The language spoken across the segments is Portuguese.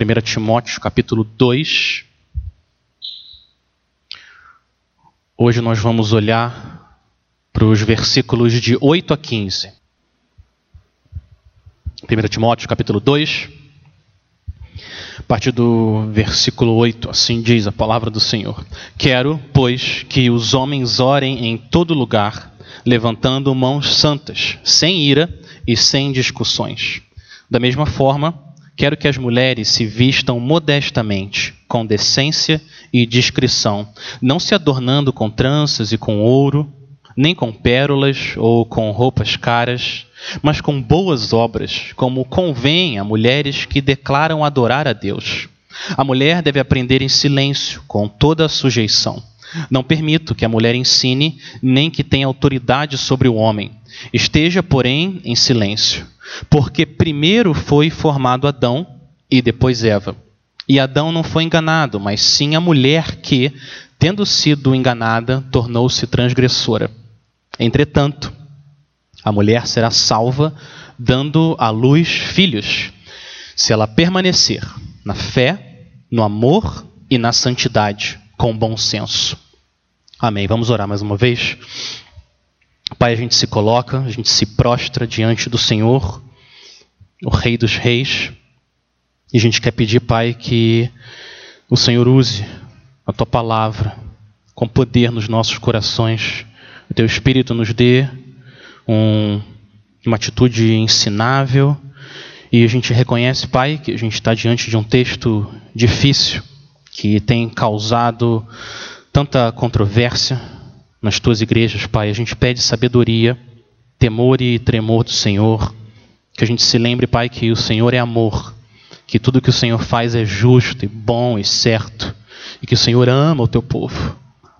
1 Timóteo capítulo 2. Hoje nós vamos olhar para os versículos de 8 a 15. 1 Timóteo capítulo 2, a partir do versículo 8, assim diz a palavra do Senhor. Quero, pois, que os homens orem em todo lugar, levantando mãos santas, sem ira e sem discussões. Da mesma forma, quero que as mulheres se vistam modestamente, com decência e discrição, não se adornando com tranças e com ouro, nem com pérolas ou com roupas caras, mas com boas obras, como convém a mulheres que declaram adorar a Deus. A mulher deve aprender em silêncio, com toda a sujeição. Não permito que a mulher ensine, nem que tenha autoridade sobre o homem. Esteja, porém, em silêncio porque primeiro foi formado Adão e depois Eva. E Adão não foi enganado, mas sim a mulher que, tendo sido enganada, tornou-se transgressora. Entretanto, a mulher será salva, dando à luz filhos, se ela permanecer na fé, no amor e na santidade, com bom senso. Amém. Vamos orar mais uma vez. Pai, a gente se coloca, a gente se prostra diante do Senhor, o Rei dos Reis, e a gente quer pedir, Pai, que o Senhor use a tua palavra com poder nos nossos corações, o teu Espírito nos dê um, uma atitude ensinável, e a gente reconhece, Pai, que a gente está diante de um texto difícil, que tem causado tanta controvérsia, nas tuas igrejas, Pai. A gente pede sabedoria, temor e tremor do Senhor. Que a gente se lembre, Pai, que o Senhor é amor, que tudo que o Senhor faz é justo e bom e certo, e que o Senhor ama o teu povo.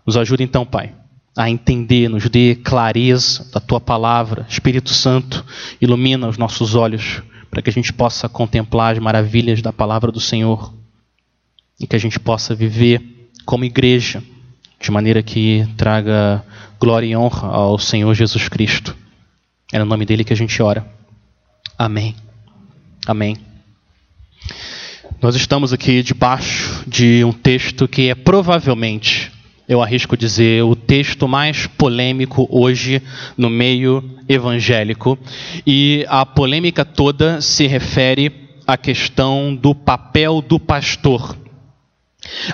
Nos ajude então, Pai, a entender, nos dê clareza da tua palavra. Espírito Santo, ilumina os nossos olhos para que a gente possa contemplar as maravilhas da palavra do Senhor e que a gente possa viver como igreja de maneira que traga glória e honra ao Senhor Jesus Cristo. É no nome dele que a gente ora. Amém. Amém. Nós estamos aqui debaixo de um texto que é provavelmente, eu arrisco dizer, o texto mais polêmico hoje no meio evangélico. E a polêmica toda se refere à questão do papel do pastor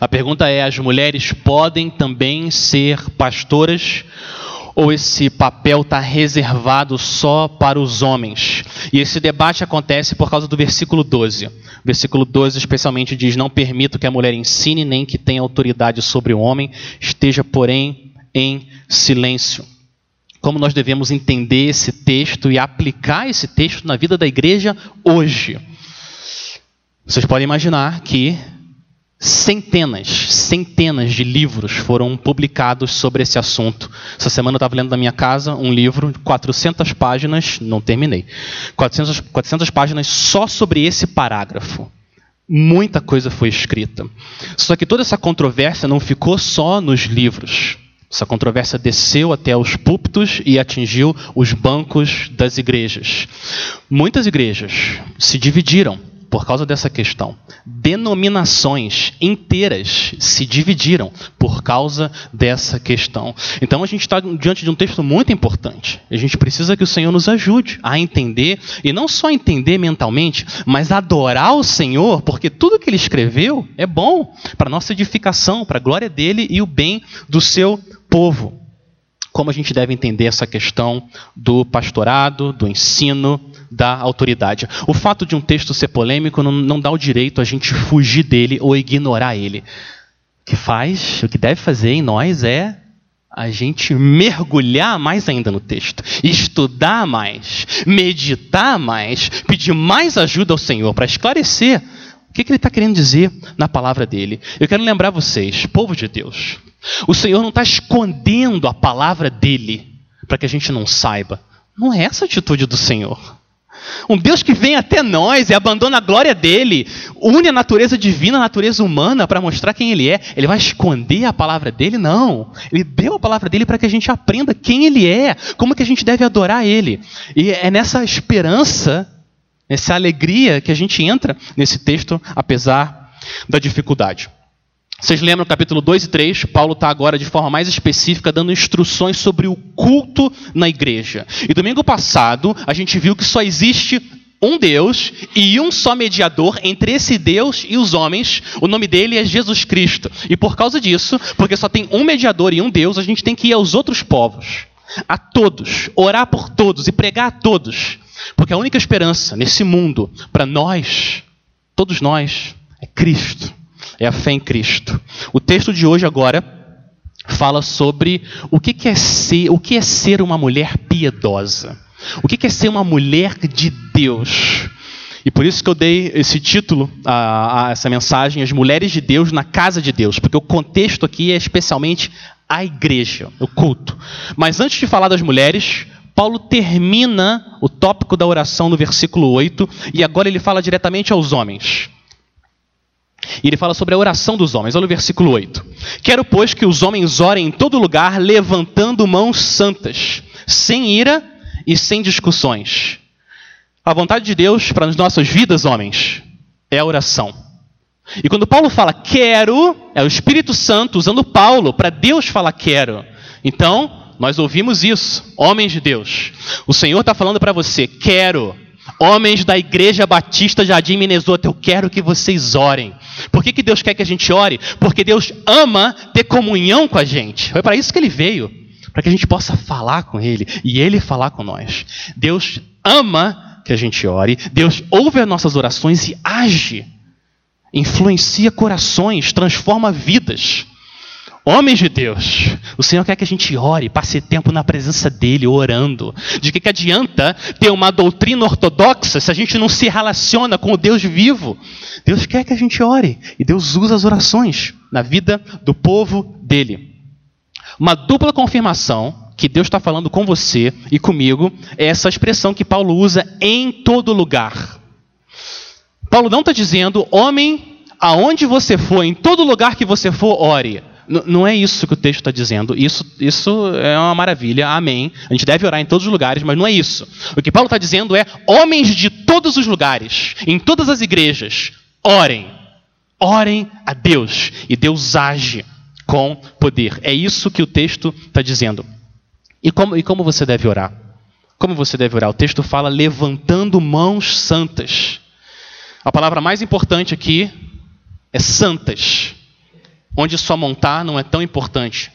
a pergunta é: as mulheres podem também ser pastoras? Ou esse papel está reservado só para os homens? E esse debate acontece por causa do versículo 12. O versículo 12 especialmente diz: Não permito que a mulher ensine, nem que tenha autoridade sobre o homem, esteja, porém, em silêncio. Como nós devemos entender esse texto e aplicar esse texto na vida da igreja hoje? Vocês podem imaginar que Centenas, centenas de livros foram publicados sobre esse assunto. Essa semana eu estava lendo na minha casa um livro de 400 páginas, não terminei. 400, 400 páginas só sobre esse parágrafo. Muita coisa foi escrita. Só que toda essa controvérsia não ficou só nos livros. Essa controvérsia desceu até os púlpitos e atingiu os bancos das igrejas. Muitas igrejas se dividiram por causa dessa questão. Denominações inteiras se dividiram por causa dessa questão. Então a gente está diante de um texto muito importante. A gente precisa que o Senhor nos ajude a entender, e não só entender mentalmente, mas adorar o Senhor, porque tudo que ele escreveu é bom para nossa edificação, para a glória dele e o bem do seu povo. Como a gente deve entender essa questão do pastorado, do ensino, da autoridade. O fato de um texto ser polêmico não, não dá o direito a gente fugir dele ou ignorar ele. O que faz, o que deve fazer em nós é a gente mergulhar mais ainda no texto, estudar mais, meditar mais, pedir mais ajuda ao Senhor para esclarecer o que, que ele está querendo dizer na palavra dele. Eu quero lembrar vocês, povo de Deus, o Senhor não está escondendo a palavra dele para que a gente não saiba. Não é essa a atitude do Senhor. Um Deus que vem até nós e abandona a glória dele, une a natureza divina à natureza humana para mostrar quem ele é. Ele vai esconder a palavra dele? Não. Ele deu a palavra dele para que a gente aprenda quem ele é, como que a gente deve adorar ele. E é nessa esperança Essa alegria que a gente entra nesse texto, apesar da dificuldade. Vocês lembram capítulo 2 e 3? Paulo está agora de forma mais específica dando instruções sobre o culto na igreja. E domingo passado a gente viu que só existe um Deus e um só mediador entre esse Deus e os homens. O nome dele é Jesus Cristo. E por causa disso, porque só tem um mediador e um Deus, a gente tem que ir aos outros povos, a todos, orar por todos e pregar a todos. Porque a única esperança nesse mundo para nós, todos nós, é Cristo é a fé em Cristo. O texto de hoje agora fala sobre o que é ser, o que é ser uma mulher piedosa. O que é ser uma mulher de Deus? E por isso que eu dei esse título a, a, essa mensagem, As Mulheres de Deus na Casa de Deus, porque o contexto aqui é especialmente a igreja, o culto. Mas antes de falar das mulheres, Paulo termina o tópico da oração no versículo 8, e agora ele fala diretamente aos homens. E ele fala sobre a oração dos homens. Olha o versículo 8. Quero, pois, que os homens orem em todo lugar, levantando mãos santas, sem ira e sem discussões. A vontade de Deus para as nossas vidas, homens, é a oração. E quando Paulo fala quero, é o Espírito Santo usando Paulo para Deus falar quero. Então, nós ouvimos isso, homens de Deus. O Senhor está falando para você: quero. Homens da Igreja Batista Jardim Minnesota, eu quero que vocês orem. Por que, que Deus quer que a gente ore? Porque Deus ama ter comunhão com a gente. Foi para isso que ele veio para que a gente possa falar com Ele e Ele falar com nós. Deus ama que a gente ore, Deus ouve as nossas orações e age, influencia corações, transforma vidas. Homens de Deus, o Senhor quer que a gente ore, passe tempo na presença dEle, orando. De que, que adianta ter uma doutrina ortodoxa se a gente não se relaciona com o Deus vivo? Deus quer que a gente ore, e Deus usa as orações na vida do povo dEle. Uma dupla confirmação que Deus está falando com você e comigo é essa expressão que Paulo usa em todo lugar. Paulo não está dizendo, homem, aonde você for, em todo lugar que você for, ore não é isso que o texto está dizendo. Isso, isso é uma maravilha, amém. A gente deve orar em todos os lugares, mas não é isso. O que Paulo está dizendo é: homens de todos os lugares, em todas as igrejas, orem. Orem a Deus. E Deus age com poder. É isso que o texto está dizendo. E como, e como você deve orar? Como você deve orar? O texto fala levantando mãos santas. A palavra mais importante aqui é santas onde só montar não é tão importante.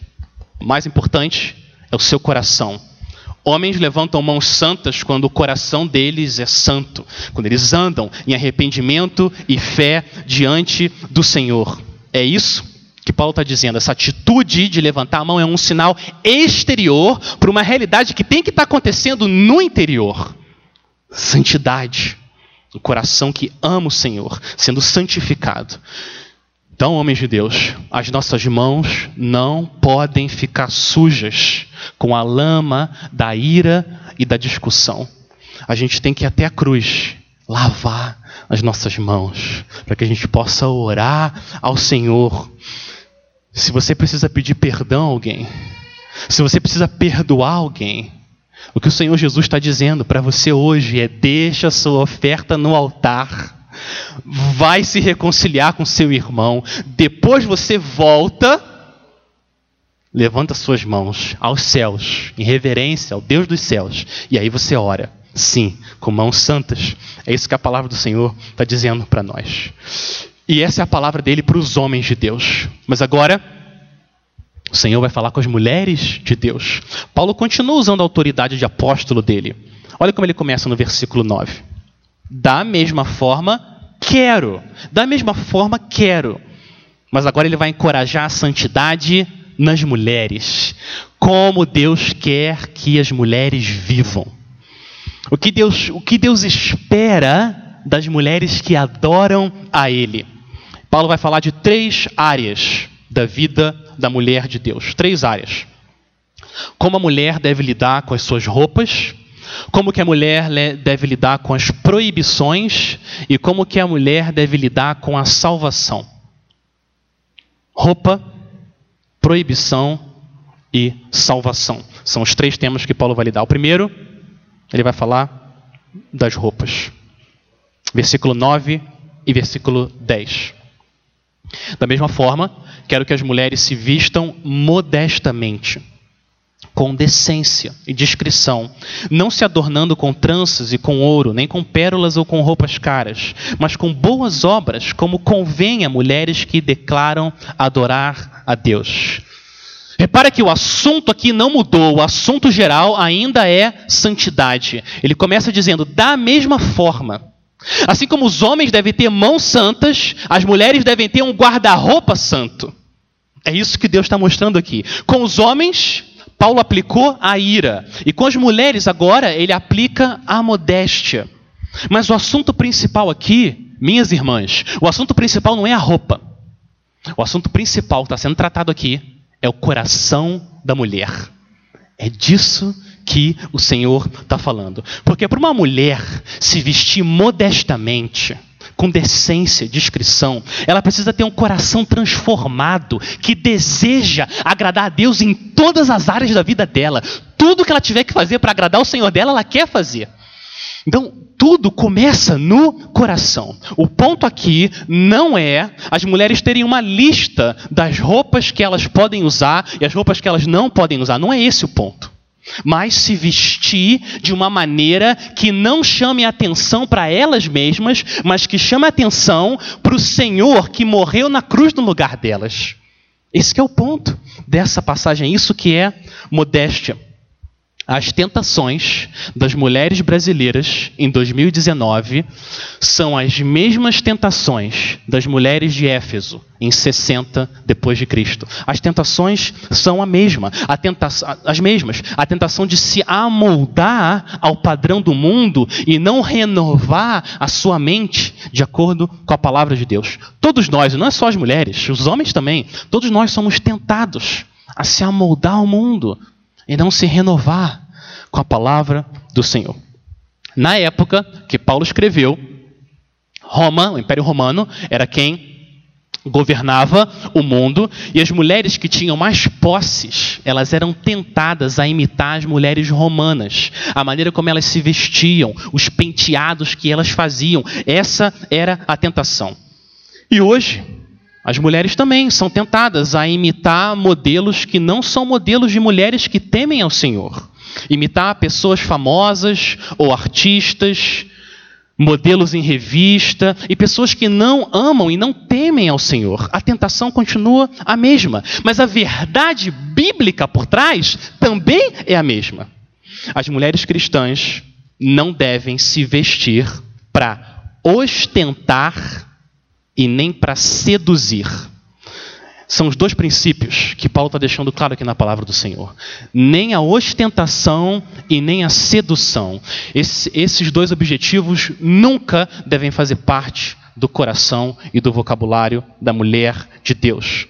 O mais importante é o seu coração. Homens levantam mãos santas quando o coração deles é santo, quando eles andam em arrependimento e fé diante do Senhor. É isso que Paulo está dizendo. Essa atitude de levantar a mão é um sinal exterior para uma realidade que tem que estar tá acontecendo no interior. Santidade. O coração que ama o Senhor, sendo santificado. Então, homens de Deus, as nossas mãos não podem ficar sujas com a lama da ira e da discussão. A gente tem que ir até a cruz, lavar as nossas mãos, para que a gente possa orar ao Senhor. Se você precisa pedir perdão a alguém, se você precisa perdoar alguém, o que o Senhor Jesus está dizendo para você hoje é: deixa a sua oferta no altar vai se reconciliar com seu irmão, depois você volta, levanta suas mãos aos céus, em reverência ao Deus dos céus, e aí você ora, sim, com mãos santas. É isso que a palavra do Senhor está dizendo para nós. E essa é a palavra dele para os homens de Deus. Mas agora, o Senhor vai falar com as mulheres de Deus. Paulo continua usando a autoridade de apóstolo dele. Olha como ele começa no versículo 9. Da mesma forma, quero. Da mesma forma, quero. Mas agora ele vai encorajar a santidade nas mulheres. Como Deus quer que as mulheres vivam. O que Deus, o que Deus espera das mulheres que adoram a Ele. Paulo vai falar de três áreas da vida da mulher de Deus. Três áreas. Como a mulher deve lidar com as suas roupas, como que a mulher deve lidar com as proibições e como que a mulher deve lidar com a salvação. Roupa, proibição e salvação. São os três temas que Paulo vai lidar. O primeiro, ele vai falar das roupas. Versículo 9 e versículo 10. Da mesma forma, quero que as mulheres se vistam modestamente, com decência e discrição, não se adornando com tranças e com ouro, nem com pérolas ou com roupas caras, mas com boas obras, como convém a mulheres que declaram adorar a Deus. Repara que o assunto aqui não mudou, o assunto geral ainda é santidade. Ele começa dizendo: da mesma forma, assim como os homens devem ter mãos santas, as mulheres devem ter um guarda-roupa santo. É isso que Deus está mostrando aqui. Com os homens, Paulo aplicou a ira, e com as mulheres, agora, ele aplica a modéstia. Mas o assunto principal aqui, minhas irmãs, o assunto principal não é a roupa. O assunto principal que está sendo tratado aqui é o coração da mulher. É disso que o Senhor está falando. Porque para uma mulher se vestir modestamente, com decência, discrição, ela precisa ter um coração transformado, que deseja agradar a Deus em todas as áreas da vida dela. Tudo que ela tiver que fazer para agradar o Senhor dela, ela quer fazer. Então, tudo começa no coração. O ponto aqui não é as mulheres terem uma lista das roupas que elas podem usar e as roupas que elas não podem usar. Não é esse o ponto. Mas se vestir de uma maneira que não chame atenção para elas mesmas, mas que chame atenção para o Senhor que morreu na cruz no lugar delas. Esse é o ponto dessa passagem, isso que é modéstia. As tentações das mulheres brasileiras em 2019 são as mesmas tentações das mulheres de Éfeso em 60 depois de Cristo. As tentações são a mesma, a tenta as mesmas. A tentação de se amoldar ao padrão do mundo e não renovar a sua mente de acordo com a palavra de Deus. Todos nós, não é só as mulheres, os homens também, todos nós somos tentados a se amoldar ao mundo e não se renovar com a palavra do Senhor. Na época que Paulo escreveu, Roma, o Império Romano, era quem governava o mundo e as mulheres que tinham mais posses, elas eram tentadas a imitar as mulheres romanas, a maneira como elas se vestiam, os penteados que elas faziam. Essa era a tentação. E hoje, as mulheres também são tentadas a imitar modelos que não são modelos de mulheres que temem ao Senhor. Imitar pessoas famosas ou artistas, modelos em revista e pessoas que não amam e não temem ao Senhor. A tentação continua a mesma, mas a verdade bíblica por trás também é a mesma. As mulheres cristãs não devem se vestir para ostentar e nem para seduzir. São os dois princípios que Paulo está deixando claro aqui na palavra do Senhor. Nem a ostentação e nem a sedução. Esse, esses dois objetivos nunca devem fazer parte do coração e do vocabulário da mulher de Deus.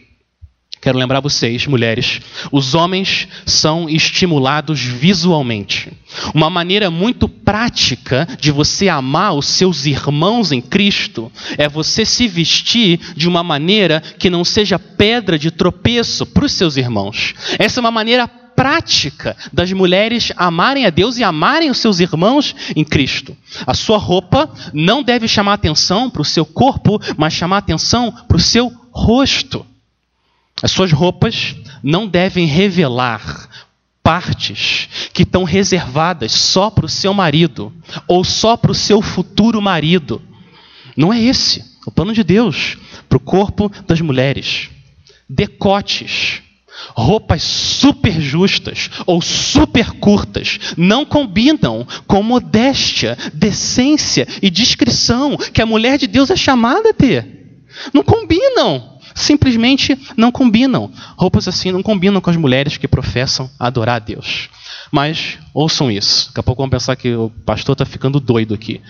Quero lembrar vocês, mulheres, os homens são estimulados visualmente. Uma maneira muito prática de você amar os seus irmãos em Cristo é você se vestir de uma maneira que não seja pedra de tropeço para os seus irmãos. Essa é uma maneira prática das mulheres amarem a Deus e amarem os seus irmãos em Cristo. A sua roupa não deve chamar atenção para o seu corpo, mas chamar atenção para o seu rosto. As suas roupas não devem revelar partes que estão reservadas só para o seu marido ou só para o seu futuro marido. Não é esse o plano de Deus para o corpo das mulheres. Decotes, roupas super justas ou super curtas não combinam com modéstia, decência e discrição que a mulher de Deus é chamada a ter. Não combinam simplesmente não combinam. Roupas assim não combinam com as mulheres que professam adorar a Deus. Mas ouçam isso. Daqui a pouco vão pensar que o pastor está ficando doido aqui.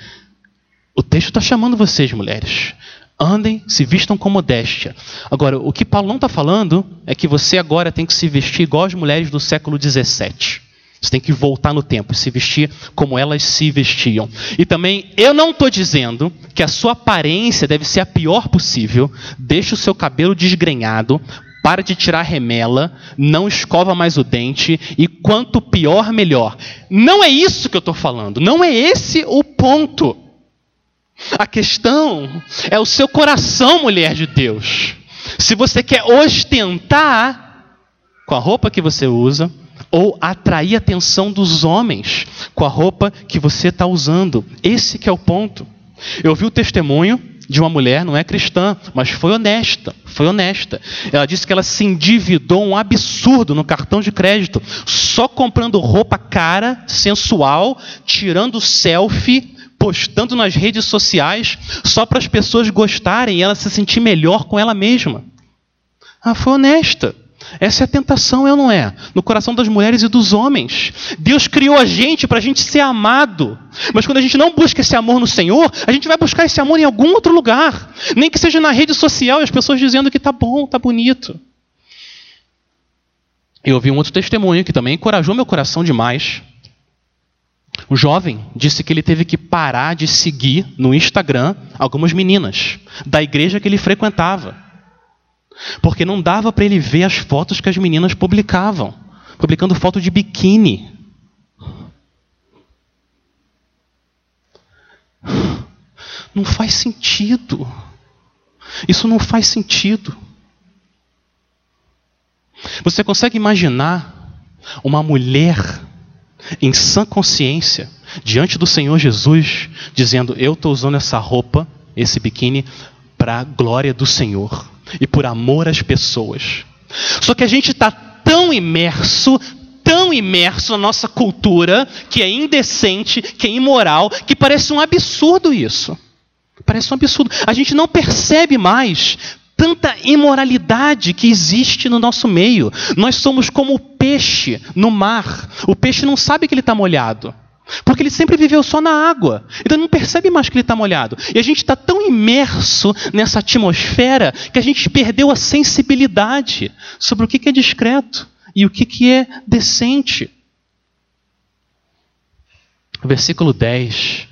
O texto está chamando vocês, mulheres. Andem, se vistam com modéstia. Agora, o que Paulo não está falando é que você agora tem que se vestir igual as mulheres do século 17. Você tem que voltar no tempo e se vestir como elas se vestiam. E também, eu não estou dizendo que a sua aparência deve ser a pior possível. Deixe o seu cabelo desgrenhado, para de tirar remela, não escova mais o dente e quanto pior, melhor. Não é isso que eu estou falando. Não é esse o ponto. A questão é o seu coração, mulher de Deus. Se você quer ostentar com a roupa que você usa, ou atrair a atenção dos homens com a roupa que você está usando. Esse que é o ponto. Eu vi o testemunho de uma mulher, não é cristã, mas foi honesta, foi honesta. Ela disse que ela se endividou um absurdo no cartão de crédito, só comprando roupa cara, sensual, tirando selfie, postando nas redes sociais, só para as pessoas gostarem e ela se sentir melhor com ela mesma. Ela foi honesta. Essa é a tentação, é ou não é? No coração das mulheres e dos homens. Deus criou a gente para a gente ser amado. Mas quando a gente não busca esse amor no Senhor, a gente vai buscar esse amor em algum outro lugar. Nem que seja na rede social e as pessoas dizendo que tá bom, tá bonito. Eu ouvi um outro testemunho que também encorajou meu coração demais. O jovem disse que ele teve que parar de seguir no Instagram algumas meninas da igreja que ele frequentava porque não dava para ele ver as fotos que as meninas publicavam publicando foto de biquíni. Não faz sentido. Isso não faz sentido. Você consegue imaginar uma mulher em sã consciência diante do Senhor Jesus dizendo: Eu estou usando essa roupa, esse biquíni, para a glória do Senhor e por amor às pessoas. Só que a gente está tão imerso, tão imerso na nossa cultura, que é indecente, que é imoral, que parece um absurdo isso. Parece um absurdo. A gente não percebe mais tanta imoralidade que existe no nosso meio. Nós somos como o peixe no mar. O peixe não sabe que ele está molhado. Porque ele sempre viveu só na água. Então ele não percebe mais que ele está molhado. E a gente está tão imerso nessa atmosfera que a gente perdeu a sensibilidade sobre o que é discreto e o que é decente. Versículo 10,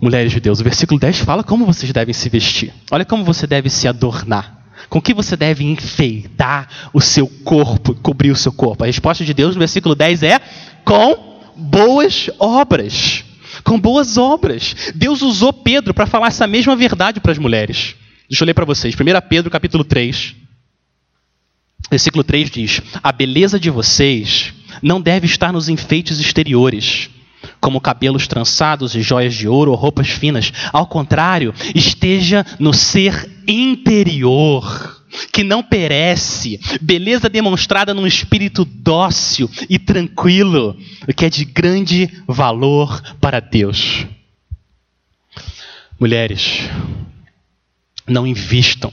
mulheres de Deus, o versículo 10 fala como vocês devem se vestir. Olha como você deve se adornar. Com que você deve enfeitar o seu corpo, cobrir o seu corpo? A resposta de Deus no versículo 10 é com boas obras. Com boas obras. Deus usou Pedro para falar essa mesma verdade para as mulheres. Deixa eu ler para vocês. 1 Pedro capítulo 3. Versículo 3 diz: A beleza de vocês não deve estar nos enfeites exteriores, como cabelos trançados e joias de ouro ou roupas finas. Ao contrário, esteja no ser interior que não perece, beleza demonstrada num espírito dócil e tranquilo, o que é de grande valor para Deus. Mulheres, não invistam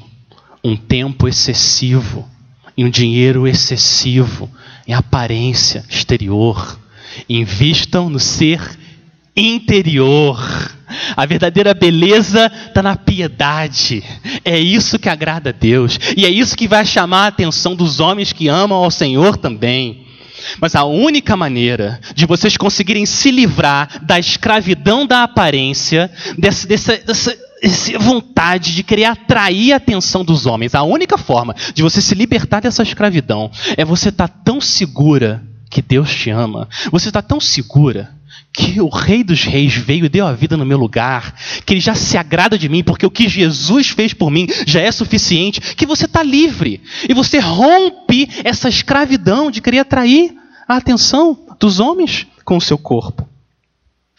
um tempo excessivo e um dinheiro excessivo em aparência exterior. Invistam no ser interior. A verdadeira beleza está na piedade. É isso que agrada a Deus. E é isso que vai chamar a atenção dos homens que amam ao Senhor também. Mas a única maneira de vocês conseguirem se livrar da escravidão da aparência, dessa, dessa, dessa, dessa vontade de querer atrair a atenção dos homens, a única forma de você se libertar dessa escravidão é você estar tá tão segura que Deus te ama, você está tão segura que o Rei dos Reis veio e deu a vida no meu lugar, que ele já se agrada de mim, porque o que Jesus fez por mim já é suficiente, que você está livre e você rompe essa escravidão de querer atrair a atenção dos homens com o seu corpo.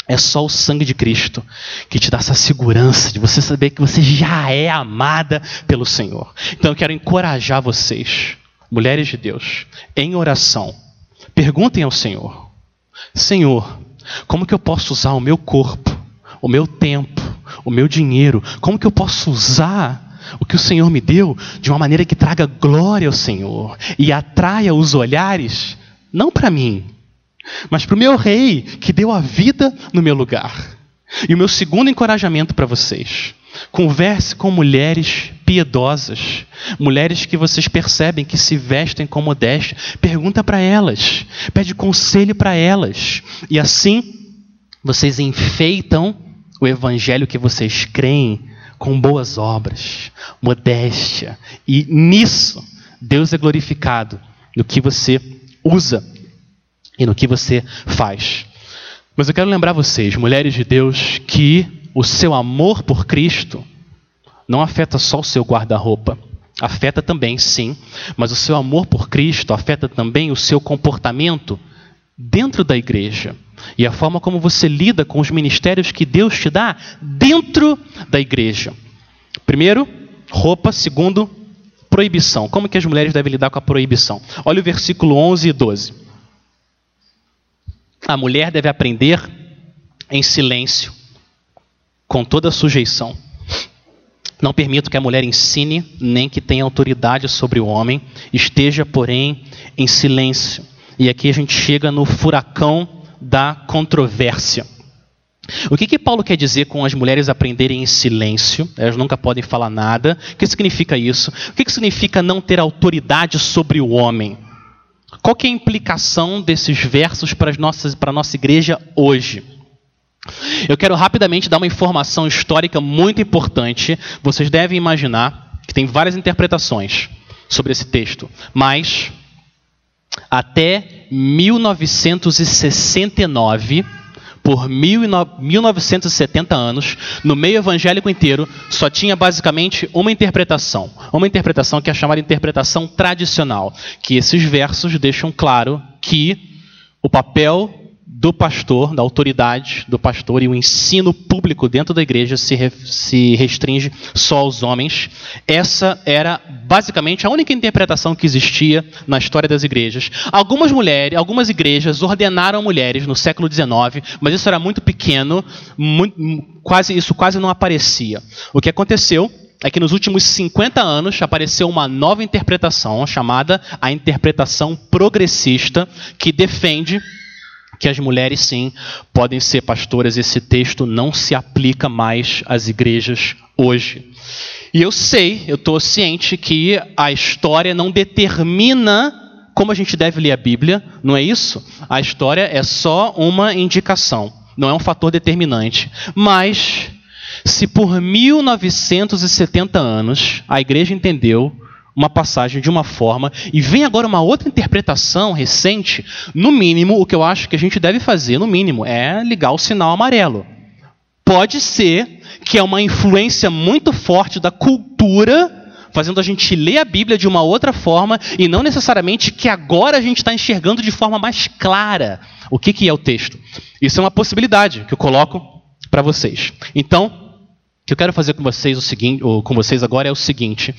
É só o sangue de Cristo que te dá essa segurança de você saber que você já é amada pelo Senhor. Então eu quero encorajar vocês, mulheres de Deus, em oração. Perguntem ao Senhor: Senhor, como que eu posso usar o meu corpo, o meu tempo, o meu dinheiro? Como que eu posso usar o que o Senhor me deu de uma maneira que traga glória ao Senhor e atraia os olhares, não para mim, mas para o meu rei que deu a vida no meu lugar? E o meu segundo encorajamento para vocês: converse com mulheres piedosas, mulheres que vocês percebem que se vestem com modéstia, pergunta para elas, pede conselho para elas, e assim vocês enfeitam o evangelho que vocês creem com boas obras, modéstia, e nisso Deus é glorificado no que você usa e no que você faz. Mas eu quero lembrar vocês, mulheres de Deus, que o seu amor por Cristo não afeta só o seu guarda-roupa. Afeta também, sim, mas o seu amor por Cristo afeta também o seu comportamento dentro da igreja e a forma como você lida com os ministérios que Deus te dá dentro da igreja. Primeiro, roupa. Segundo, proibição. Como que as mulheres devem lidar com a proibição? Olha o versículo 11 e 12. A mulher deve aprender em silêncio, com toda sujeição. Não permito que a mulher ensine, nem que tenha autoridade sobre o homem, esteja, porém, em silêncio. E aqui a gente chega no furacão da controvérsia. O que, que Paulo quer dizer com as mulheres aprenderem em silêncio? Elas nunca podem falar nada. O que significa isso? O que, que significa não ter autoridade sobre o homem? Qual é a implicação desses versos para, as nossas, para a nossa igreja hoje? Eu quero rapidamente dar uma informação histórica muito importante. Vocês devem imaginar que tem várias interpretações sobre esse texto, mas até 1969, por 1970 anos, no meio evangélico inteiro, só tinha basicamente uma interpretação. Uma interpretação que é chamada interpretação tradicional, que esses versos deixam claro que o papel do pastor, da autoridade do pastor e o ensino público dentro da igreja se, re, se restringe só aos homens. Essa era basicamente a única interpretação que existia na história das igrejas. Algumas mulheres, algumas igrejas ordenaram mulheres no século XIX, mas isso era muito pequeno, muito, quase isso quase não aparecia. O que aconteceu é que nos últimos 50 anos apareceu uma nova interpretação chamada a interpretação progressista que defende que as mulheres sim podem ser pastoras. Esse texto não se aplica mais às igrejas hoje. E eu sei, eu estou ciente que a história não determina como a gente deve ler a Bíblia, não é isso? A história é só uma indicação, não é um fator determinante. Mas, se por 1970 anos a igreja entendeu uma passagem de uma forma e vem agora uma outra interpretação recente, no mínimo, o que eu acho que a gente deve fazer, no mínimo, é ligar o sinal amarelo. Pode ser que é uma influência muito forte da cultura fazendo a gente ler a Bíblia de uma outra forma e não necessariamente que agora a gente está enxergando de forma mais clara o que, que é o texto. Isso é uma possibilidade que eu coloco para vocês. Então, o que eu quero fazer com vocês, o seguinte, com vocês agora é o seguinte: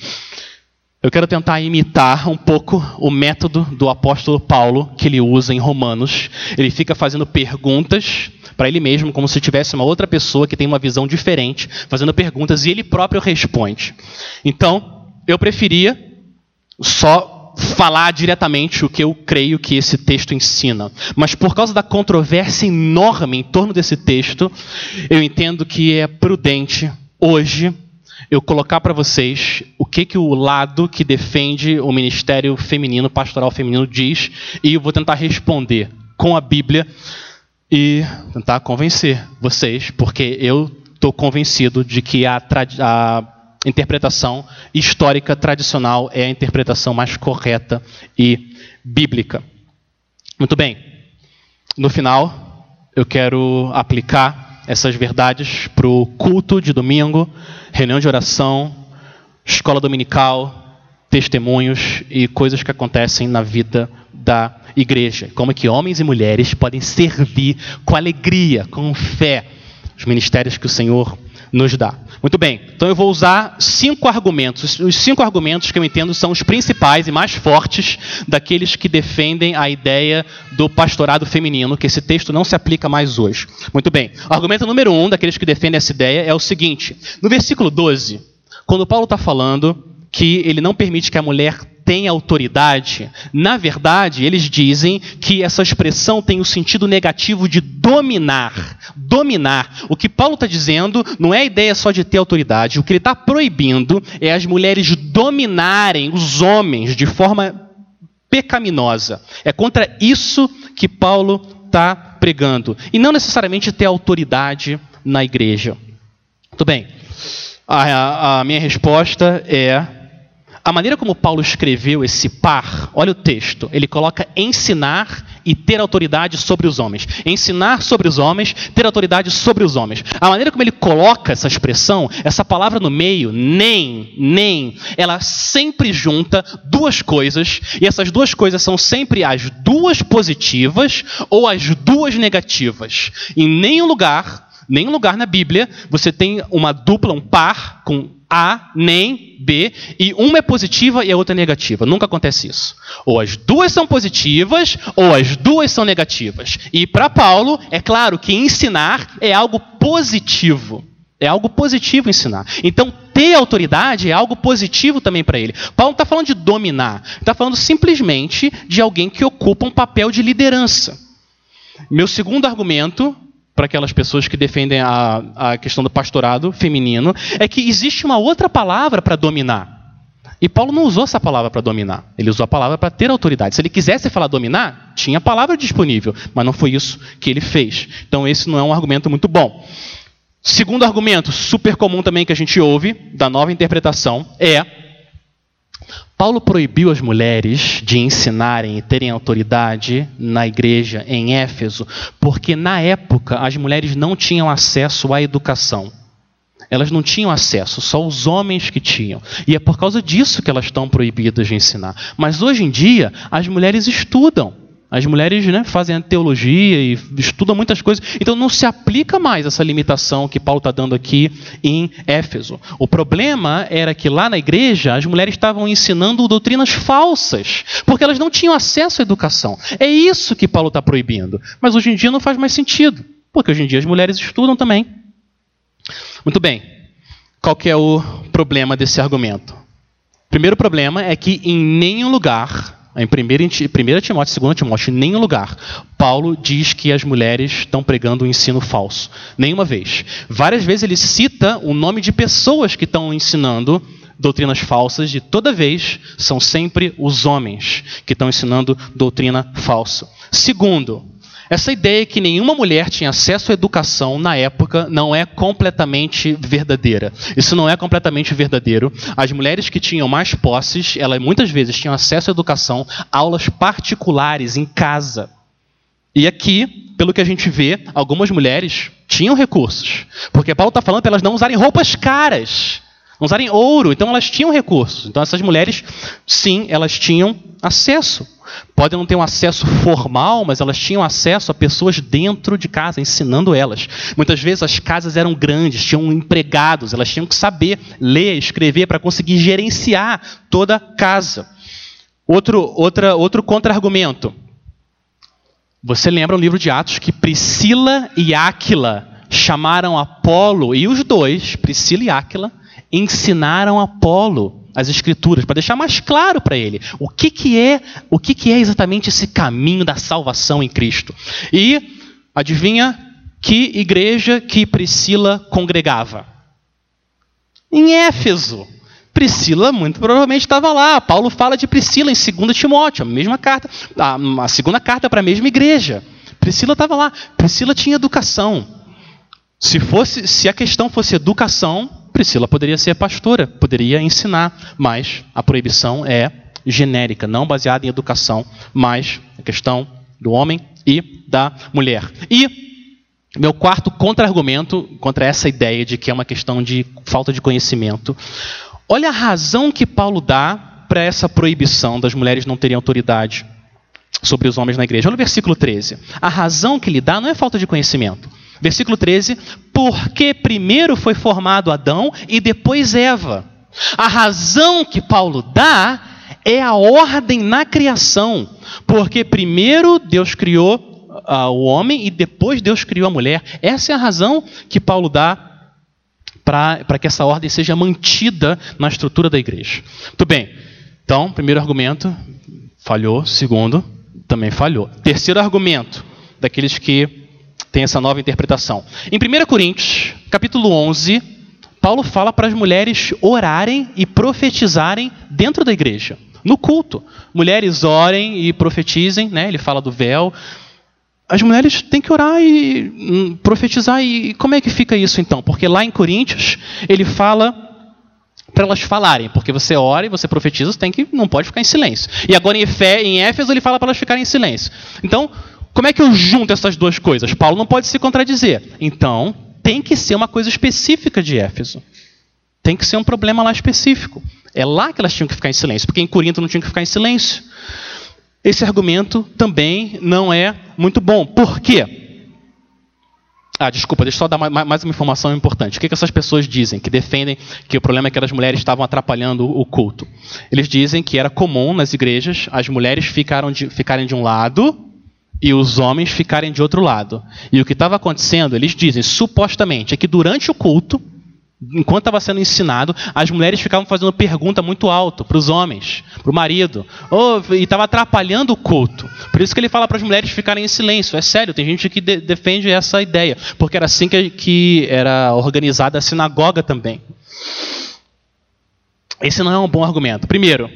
eu quero tentar imitar um pouco o método do apóstolo Paulo que ele usa em Romanos. Ele fica fazendo perguntas para ele mesmo, como se tivesse uma outra pessoa que tem uma visão diferente, fazendo perguntas e ele próprio responde. Então, eu preferia só falar diretamente o que eu creio que esse texto ensina. Mas por causa da controvérsia enorme em torno desse texto, eu entendo que é prudente hoje eu colocar para vocês o que, que o lado que defende o ministério feminino, pastoral feminino, diz, e eu vou tentar responder com a Bíblia e tentar convencer vocês, porque eu estou convencido de que a, a interpretação histórica tradicional é a interpretação mais correta e bíblica. Muito bem. No final, eu quero aplicar essas verdades para o culto de domingo reunião de oração, escola dominical, testemunhos e coisas que acontecem na vida da igreja. Como que homens e mulheres podem servir com alegria, com fé, os ministérios que o Senhor nos dá. Muito bem, então eu vou usar cinco argumentos. Os cinco argumentos que eu entendo são os principais e mais fortes daqueles que defendem a ideia do pastorado feminino, que esse texto não se aplica mais hoje. Muito bem, o argumento número um daqueles que defendem essa ideia é o seguinte: no versículo 12, quando Paulo está falando que ele não permite que a mulher tem autoridade, na verdade, eles dizem que essa expressão tem o sentido negativo de dominar. Dominar. O que Paulo está dizendo não é a ideia só de ter autoridade. O que ele está proibindo é as mulheres dominarem os homens de forma pecaminosa. É contra isso que Paulo está pregando. E não necessariamente ter autoridade na igreja. Muito bem. A, a minha resposta é a maneira como Paulo escreveu esse par, olha o texto, ele coloca ensinar e ter autoridade sobre os homens. Ensinar sobre os homens, ter autoridade sobre os homens. A maneira como ele coloca essa expressão, essa palavra no meio, nem, nem, ela sempre junta duas coisas, e essas duas coisas são sempre as duas positivas ou as duas negativas. Em nenhum lugar, nenhum lugar na Bíblia, você tem uma dupla, um par com a, nem B, e uma é positiva e a outra é negativa. Nunca acontece isso. Ou as duas são positivas, ou as duas são negativas. E para Paulo, é claro que ensinar é algo positivo. É algo positivo ensinar. Então, ter autoridade é algo positivo também para ele. Paulo não está falando de dominar, está falando simplesmente de alguém que ocupa um papel de liderança. Meu segundo argumento para aquelas pessoas que defendem a, a questão do pastorado feminino, é que existe uma outra palavra para dominar. E Paulo não usou essa palavra para dominar. Ele usou a palavra para ter autoridade. Se ele quisesse falar dominar, tinha a palavra disponível, mas não foi isso que ele fez. Então esse não é um argumento muito bom. Segundo argumento, super comum também que a gente ouve da nova interpretação é Paulo proibiu as mulheres de ensinarem e terem autoridade na igreja em Éfeso, porque na época as mulheres não tinham acesso à educação. Elas não tinham acesso, só os homens que tinham. E é por causa disso que elas estão proibidas de ensinar. Mas hoje em dia, as mulheres estudam. As mulheres né, fazem teologia e estudam muitas coisas. Então não se aplica mais essa limitação que Paulo está dando aqui em Éfeso. O problema era que lá na igreja as mulheres estavam ensinando doutrinas falsas, porque elas não tinham acesso à educação. É isso que Paulo está proibindo. Mas hoje em dia não faz mais sentido, porque hoje em dia as mulheres estudam também. Muito bem. Qual é o problema desse argumento? Primeiro problema é que em nenhum lugar em 1 Timóteo, 2 Timóteo, em nenhum lugar, Paulo diz que as mulheres estão pregando um ensino falso. Nenhuma vez. Várias vezes ele cita o nome de pessoas que estão ensinando doutrinas falsas, e toda vez são sempre os homens que estão ensinando doutrina falsa. Segundo, essa ideia que nenhuma mulher tinha acesso à educação na época não é completamente verdadeira. Isso não é completamente verdadeiro. As mulheres que tinham mais posses, elas muitas vezes tinham acesso à educação, aulas particulares em casa. E aqui, pelo que a gente vê, algumas mulheres tinham recursos. Porque Paulo está falando para elas não usarem roupas caras, usarem ouro. Então elas tinham recursos. Então essas mulheres, sim, elas tinham acesso. Podem não ter um acesso formal, mas elas tinham acesso a pessoas dentro de casa, ensinando elas. Muitas vezes as casas eram grandes, tinham empregados, elas tinham que saber ler, escrever para conseguir gerenciar toda a casa. Outro, outra, outro contra-argumento. Você lembra no livro de Atos que Priscila e Áquila chamaram Apolo, e os dois, Priscila e Áquila, ensinaram Apolo as escrituras para deixar mais claro para ele o que, que é o que, que é exatamente esse caminho da salvação em Cristo. E adivinha que igreja que Priscila congregava? Em Éfeso. Priscila muito provavelmente estava lá. Paulo fala de Priscila em 2 Timóteo, a mesma carta, a, a segunda carta para a mesma igreja. Priscila estava lá. Priscila tinha educação. Se fosse, se a questão fosse educação, Priscila poderia ser pastora, poderia ensinar, mas a proibição é genérica, não baseada em educação, mas a questão do homem e da mulher. E meu quarto contra-argumento contra essa ideia de que é uma questão de falta de conhecimento. Olha a razão que Paulo dá para essa proibição das mulheres não terem autoridade sobre os homens na igreja. Olha o versículo 13. A razão que ele dá não é falta de conhecimento. Versículo 13: Porque primeiro foi formado Adão e depois Eva. A razão que Paulo dá é a ordem na criação. Porque primeiro Deus criou uh, o homem e depois Deus criou a mulher. Essa é a razão que Paulo dá para que essa ordem seja mantida na estrutura da igreja. Muito bem. Então, primeiro argumento, falhou. Segundo, também falhou. Terceiro argumento, daqueles que tem essa nova interpretação. Em 1 Coríntios, capítulo 11, Paulo fala para as mulheres orarem e profetizarem dentro da igreja, no culto. Mulheres orem e profetizem, né? ele fala do véu. As mulheres têm que orar e hum, profetizar. E como é que fica isso então? Porque lá em Coríntios, ele fala para elas falarem, porque você ora e você profetiza, você tem que não pode ficar em silêncio. E agora em, em Éfeso ele fala para elas ficarem em silêncio. Então, como é que eu junto essas duas coisas? Paulo não pode se contradizer. Então, tem que ser uma coisa específica de Éfeso. Tem que ser um problema lá específico. É lá que elas tinham que ficar em silêncio, porque em Corinto não tinham que ficar em silêncio. Esse argumento também não é muito bom. Por quê? Ah, desculpa, deixa eu só dar mais uma informação importante. O que, que essas pessoas dizem que defendem que o problema é que as mulheres estavam atrapalhando o culto? Eles dizem que era comum nas igrejas as mulheres ficaram de, ficarem de um lado e os homens ficarem de outro lado. E o que estava acontecendo, eles dizem, supostamente, é que durante o culto, enquanto estava sendo ensinado, as mulheres ficavam fazendo pergunta muito alto para os homens, para o marido, oh, e estava atrapalhando o culto. Por isso que ele fala para as mulheres ficarem em silêncio. É sério, tem gente que de defende essa ideia, porque era assim que, que era organizada a sinagoga também. Esse não é um bom argumento. Primeiro,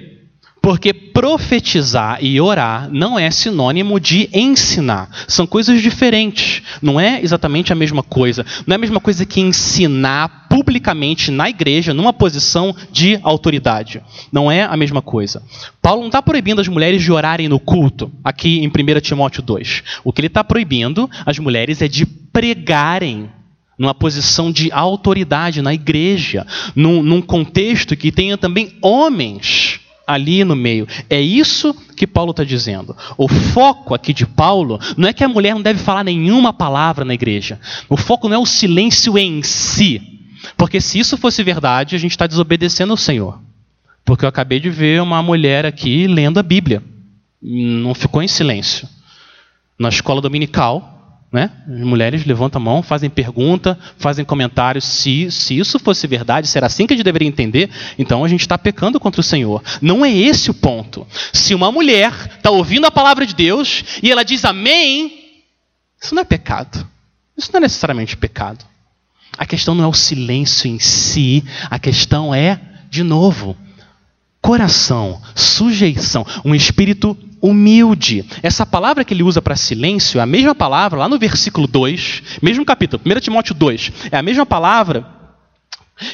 porque profetizar e orar não é sinônimo de ensinar. São coisas diferentes. Não é exatamente a mesma coisa. Não é a mesma coisa que ensinar publicamente na igreja, numa posição de autoridade. Não é a mesma coisa. Paulo não está proibindo as mulheres de orarem no culto, aqui em 1 Timóteo 2. O que ele está proibindo as mulheres é de pregarem numa posição de autoridade na igreja, num, num contexto que tenha também homens ali no meio. É isso que Paulo está dizendo. O foco aqui de Paulo não é que a mulher não deve falar nenhuma palavra na igreja. O foco não é o silêncio em si. Porque se isso fosse verdade, a gente está desobedecendo ao Senhor. Porque eu acabei de ver uma mulher aqui lendo a Bíblia. Não ficou em silêncio. Na escola dominical, né? As mulheres levantam a mão, fazem pergunta, fazem comentários. Se, se isso fosse verdade, será assim que a gente deveria entender? Então a gente está pecando contra o Senhor. Não é esse o ponto. Se uma mulher está ouvindo a palavra de Deus e ela diz amém, isso não é pecado. Isso não é necessariamente pecado. A questão não é o silêncio em si, a questão é, de novo, coração, sujeição, um espírito humilde. Essa palavra que ele usa para silêncio é a mesma palavra lá no versículo 2, mesmo capítulo, 1 Timóteo 2, é a mesma palavra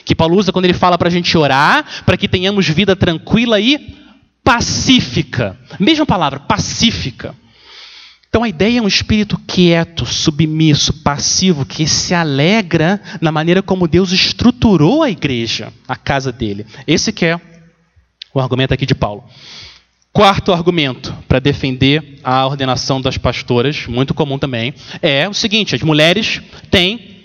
que Paulo usa quando ele fala para a gente orar, para que tenhamos vida tranquila e pacífica. Mesma palavra, pacífica. Então a ideia é um espírito quieto, submisso, passivo, que se alegra na maneira como Deus estruturou a igreja, a casa dele. Esse que é o argumento aqui de Paulo. Quarto argumento para defender a ordenação das pastoras, muito comum também, é o seguinte: as mulheres têm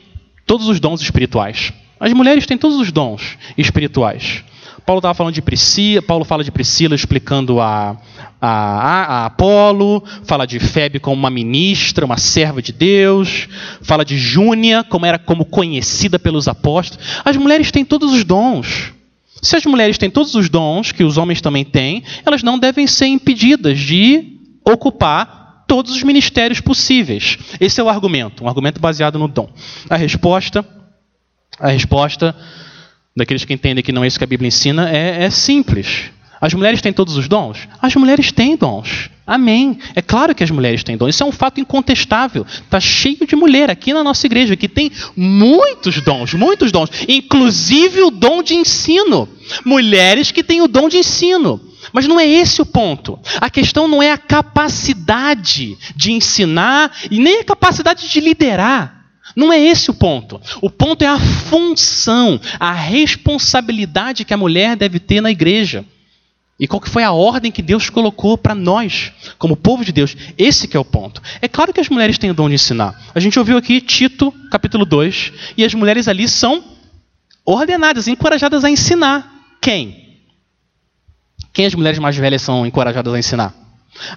todos os dons espirituais. As mulheres têm todos os dons espirituais. Paulo estava falando de Priscila, Paulo fala de Priscila explicando a, a, a Apolo, fala de Febe como uma ministra, uma serva de Deus, fala de Júnia como era como conhecida pelos apóstolos. As mulheres têm todos os dons. Se as mulheres têm todos os dons que os homens também têm, elas não devem ser impedidas de ocupar todos os ministérios possíveis. Esse é o argumento, um argumento baseado no dom. A resposta, a resposta daqueles que entendem que não é isso que a Bíblia ensina é, é simples. As mulheres têm todos os dons? As mulheres têm dons. Amém. É claro que as mulheres têm dons. Isso é um fato incontestável. Está cheio de mulher aqui na nossa igreja que tem muitos dons, muitos dons, inclusive o dom de ensino. Mulheres que têm o dom de ensino. Mas não é esse o ponto. A questão não é a capacidade de ensinar e nem a capacidade de liderar. Não é esse o ponto. O ponto é a função, a responsabilidade que a mulher deve ter na igreja. E qual que foi a ordem que Deus colocou para nós, como povo de Deus? Esse que é o ponto. É claro que as mulheres têm o dom de ensinar. A gente ouviu aqui Tito, capítulo 2, e as mulheres ali são ordenadas, encorajadas a ensinar. Quem? Quem as mulheres mais velhas são encorajadas a ensinar?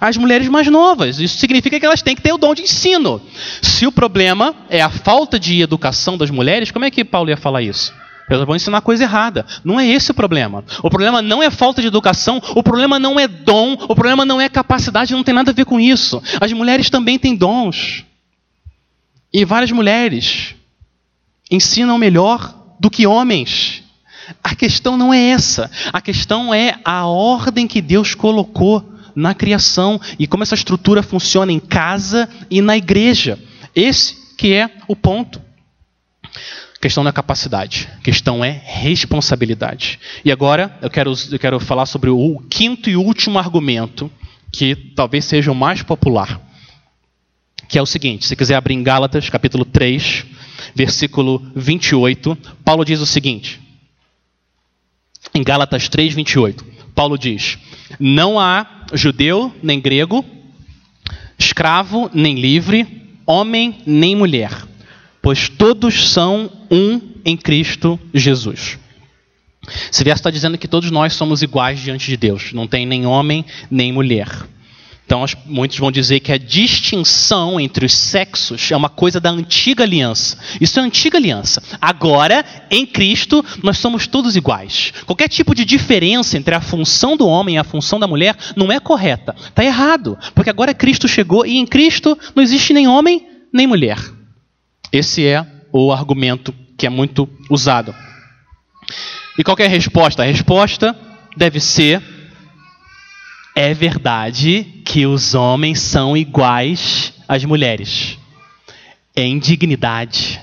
As mulheres mais novas. Isso significa que elas têm que ter o dom de ensino. Se o problema é a falta de educação das mulheres, como é que Paulo ia falar isso? Elas vão ensinar coisa errada. Não é esse o problema. O problema não é falta de educação, o problema não é dom, o problema não é capacidade, não tem nada a ver com isso. As mulheres também têm dons. E várias mulheres ensinam melhor do que homens. A questão não é essa. A questão é a ordem que Deus colocou na criação e como essa estrutura funciona em casa e na igreja. Esse que é o ponto. Questão não é capacidade, questão é responsabilidade. E agora eu quero, eu quero falar sobre o quinto e último argumento, que talvez seja o mais popular, que é o seguinte: se quiser abrir em Gálatas, capítulo 3, versículo 28, Paulo diz o seguinte. Em Gálatas 3, 28, Paulo diz: Não há judeu nem grego, escravo nem livre, homem nem mulher pois todos são um em Cristo Jesus. Esse verso está dizendo que todos nós somos iguais diante de Deus, não tem nem homem nem mulher. Então, muitos vão dizer que a distinção entre os sexos é uma coisa da antiga aliança. Isso é antiga aliança. Agora, em Cristo, nós somos todos iguais. Qualquer tipo de diferença entre a função do homem e a função da mulher não é correta. Está errado. Porque agora Cristo chegou e em Cristo não existe nem homem nem mulher. Esse é o argumento que é muito usado. E qual é a resposta? A resposta deve ser: é verdade que os homens são iguais às mulheres em dignidade,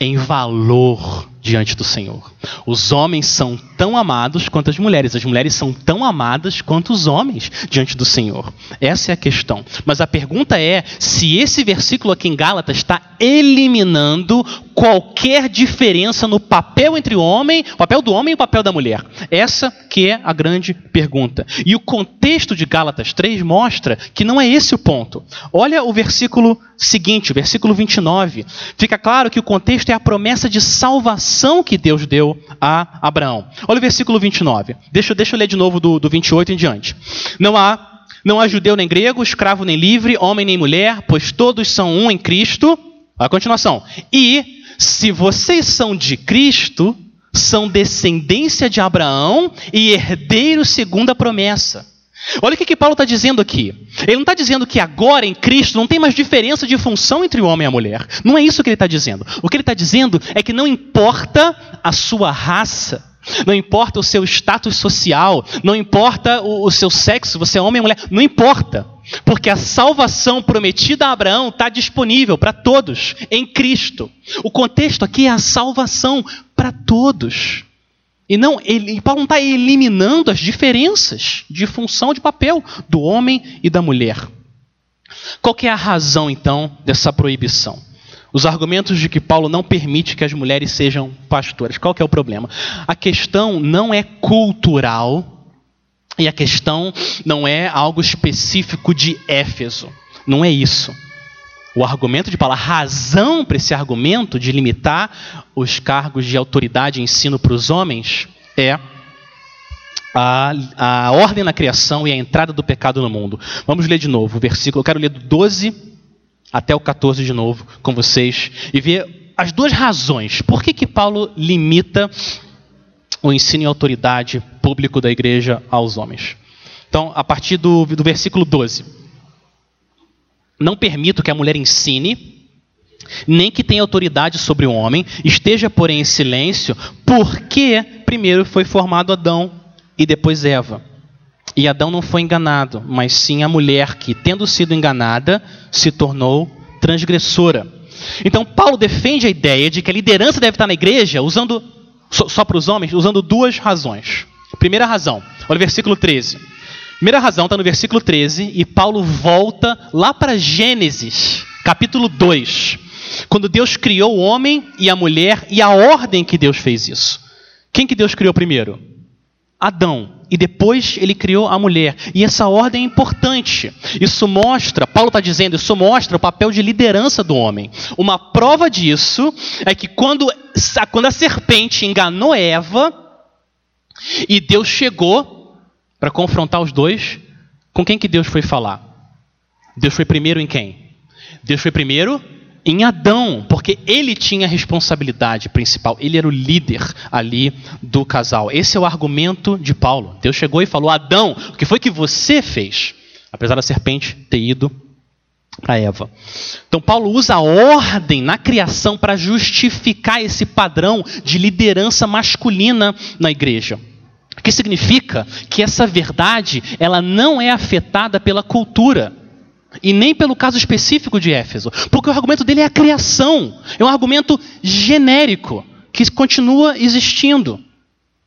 em valor, diante do Senhor. Os homens são tão amados quanto as mulheres, as mulheres são tão amadas quanto os homens diante do Senhor. Essa é a questão. Mas a pergunta é se esse versículo aqui em Gálatas está eliminando qualquer diferença no papel entre o homem, o papel do homem e o papel da mulher. Essa que é a grande pergunta. E o contexto de Gálatas 3 mostra que não é esse o ponto. Olha o versículo seguinte, o versículo 29. Fica claro que o contexto é a promessa de salvação que Deus deu a Abraão. Olha o versículo 29. Deixa, deixa eu ler de novo do, do 28 em diante. Não há não há judeu nem grego, escravo nem livre, homem nem mulher, pois todos são um em Cristo. A continuação. E se vocês são de Cristo, são descendência de Abraão e herdeiros segundo a promessa. Olha o que, que Paulo está dizendo aqui. Ele não está dizendo que agora em Cristo não tem mais diferença de função entre o homem e a mulher. Não é isso que ele está dizendo. O que ele está dizendo é que não importa a sua raça, não importa o seu status social, não importa o, o seu sexo, você é homem ou mulher, não importa. Porque a salvação prometida a Abraão está disponível para todos em Cristo. O contexto aqui é a salvação para todos. E não, ele, Paulo não está eliminando as diferenças de função de papel do homem e da mulher. Qual é a razão, então, dessa proibição? Os argumentos de que Paulo não permite que as mulheres sejam pastoras. Qual é o problema? A questão não é cultural e a questão não é algo específico de Éfeso. Não é isso. O argumento de Paulo, a razão para esse argumento de limitar os cargos de autoridade e ensino para os homens é a, a ordem na criação e a entrada do pecado no mundo. Vamos ler de novo o versículo. Eu quero ler do 12 até o 14 de novo com vocês e ver as duas razões. Por que, que Paulo limita o ensino e autoridade público da igreja aos homens? Então, a partir do, do versículo 12. Não permito que a mulher ensine, nem que tenha autoridade sobre o homem, esteja, porém, em silêncio, porque primeiro foi formado Adão e depois Eva. E Adão não foi enganado, mas sim a mulher que, tendo sido enganada, se tornou transgressora. Então, Paulo defende a ideia de que a liderança deve estar na igreja usando, só, só para os homens, usando duas razões. Primeira razão, olha o versículo 13. Primeira razão está no versículo 13 e Paulo volta lá para Gênesis, capítulo 2, quando Deus criou o homem e a mulher e a ordem que Deus fez isso. Quem que Deus criou primeiro? Adão. E depois ele criou a mulher. E essa ordem é importante. Isso mostra, Paulo está dizendo, isso mostra o papel de liderança do homem. Uma prova disso é que quando, quando a serpente enganou Eva, e Deus chegou para confrontar os dois, com quem que Deus foi falar? Deus foi primeiro em quem? Deus foi primeiro em Adão, porque ele tinha a responsabilidade principal, ele era o líder ali do casal. Esse é o argumento de Paulo. Deus chegou e falou: Adão, o que foi que você fez? Apesar da serpente ter ido para Eva. Então, Paulo usa a ordem na criação para justificar esse padrão de liderança masculina na igreja. O que significa que essa verdade ela não é afetada pela cultura. E nem pelo caso específico de Éfeso, porque o argumento dele é a criação, é um argumento genérico que continua existindo,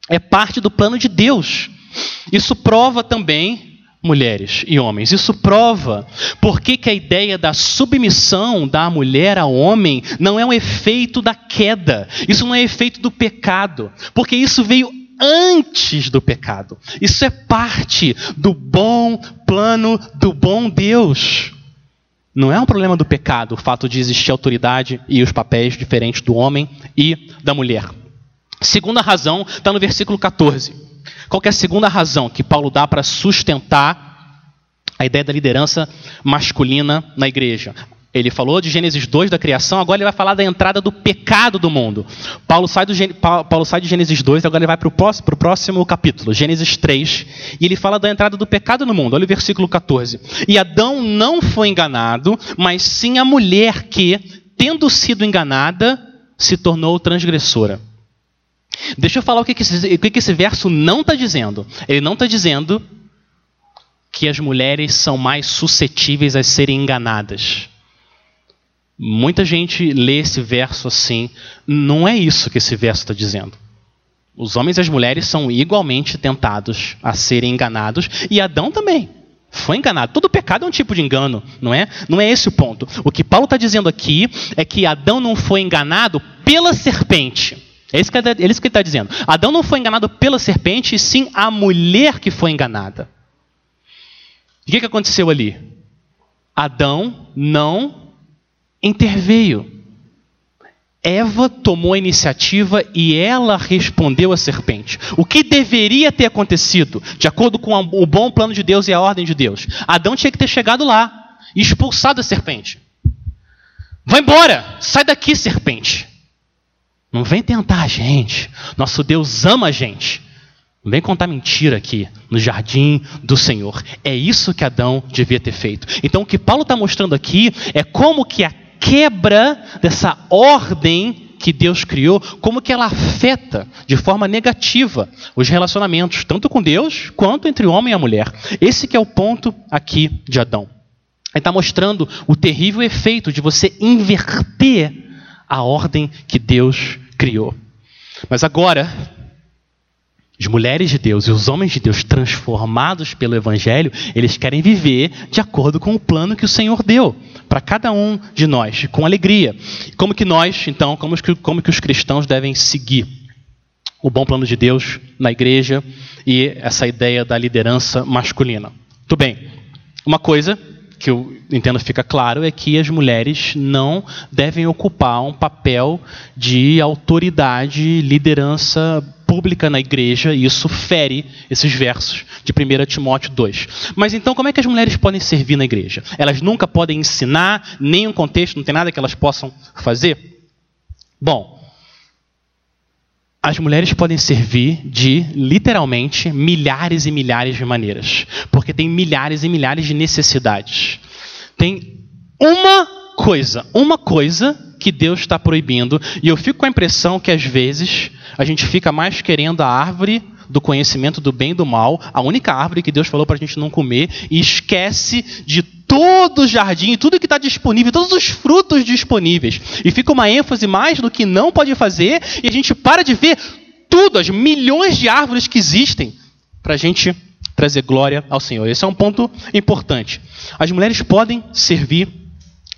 é parte do plano de Deus. Isso prova também, mulheres e homens, isso prova por que a ideia da submissão da mulher ao homem não é um efeito da queda, isso não é efeito do pecado, porque isso veio antes do pecado. Isso é parte do bom plano do bom Deus. Não é um problema do pecado o fato de existir autoridade e os papéis diferentes do homem e da mulher. Segunda razão está no versículo 14. Qual é a segunda razão que Paulo dá para sustentar a ideia da liderança masculina na igreja? Ele falou de Gênesis 2 da criação, agora ele vai falar da entrada do pecado do mundo. Paulo sai, do, Paulo sai de Gênesis 2, agora ele vai para o próximo, próximo capítulo, Gênesis 3, e ele fala da entrada do pecado no mundo. Olha o versículo 14. E Adão não foi enganado, mas sim a mulher que, tendo sido enganada, se tornou transgressora. Deixa eu falar o que, esse, o que esse verso não está dizendo. Ele não está dizendo que as mulheres são mais suscetíveis a serem enganadas. Muita gente lê esse verso assim. Não é isso que esse verso está dizendo. Os homens e as mulheres são igualmente tentados a serem enganados e Adão também foi enganado. Todo pecado é um tipo de engano, não é? Não é esse o ponto. O que Paulo está dizendo aqui é que Adão não foi enganado pela serpente. É isso que, é ele está dizendo. Adão não foi enganado pela serpente, e sim a mulher que foi enganada. O que, que aconteceu ali? Adão não interveio. Eva tomou a iniciativa e ela respondeu à serpente. O que deveria ter acontecido, de acordo com o bom plano de Deus e a ordem de Deus? Adão tinha que ter chegado lá e expulsado a serpente. Vai embora! Sai daqui, serpente! Não vem tentar a gente. Nosso Deus ama a gente. Não vem contar mentira aqui no jardim do Senhor. É isso que Adão devia ter feito. Então o que Paulo está mostrando aqui é como que a quebra dessa ordem que Deus criou, como que ela afeta de forma negativa os relacionamentos, tanto com Deus quanto entre o homem e a mulher. Esse que é o ponto aqui de Adão. Ele está mostrando o terrível efeito de você inverter a ordem que Deus criou. Mas agora, as mulheres de Deus e os homens de Deus transformados pelo Evangelho, eles querem viver de acordo com o plano que o Senhor deu para cada um de nós, com alegria. Como que nós, então, como que, como que os cristãos devem seguir o bom plano de Deus na igreja e essa ideia da liderança masculina? Muito bem. Uma coisa que eu entendo fica claro é que as mulheres não devem ocupar um papel de autoridade, liderança pública na igreja, e isso fere esses versos de 1 Timóteo 2. Mas então, como é que as mulheres podem servir na igreja? Elas nunca podem ensinar, nenhum contexto, não tem nada que elas possam fazer? Bom, as mulheres podem servir de, literalmente, milhares e milhares de maneiras. Porque tem milhares e milhares de necessidades. Tem uma coisa, uma coisa que Deus está proibindo, e eu fico com a impressão que às vezes a gente fica mais querendo a árvore do conhecimento do bem e do mal, a única árvore que Deus falou para a gente não comer, e esquece de todo o jardim, tudo que está disponível, todos os frutos disponíveis. E fica uma ênfase mais no que não pode fazer, e a gente para de ver tudo, as milhões de árvores que existem, para a gente trazer glória ao Senhor. Esse é um ponto importante. As mulheres podem servir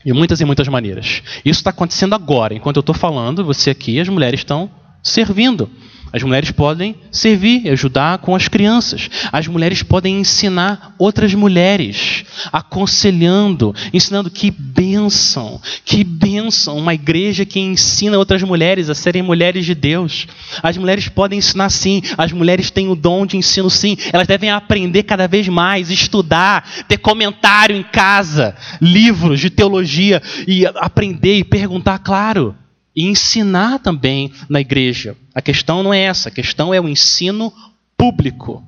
de muitas e muitas maneiras. Isso está acontecendo agora. Enquanto eu estou falando, você aqui, as mulheres estão servindo. As mulheres podem servir, ajudar com as crianças. As mulheres podem ensinar outras mulheres, aconselhando, ensinando que bênção, que bênção, uma igreja que ensina outras mulheres a serem mulheres de Deus. As mulheres podem ensinar sim, as mulheres têm o dom de ensino sim, elas devem aprender cada vez mais, estudar, ter comentário em casa, livros de teologia e aprender e perguntar, claro e ensinar também na igreja. A questão não é essa, a questão é o ensino público,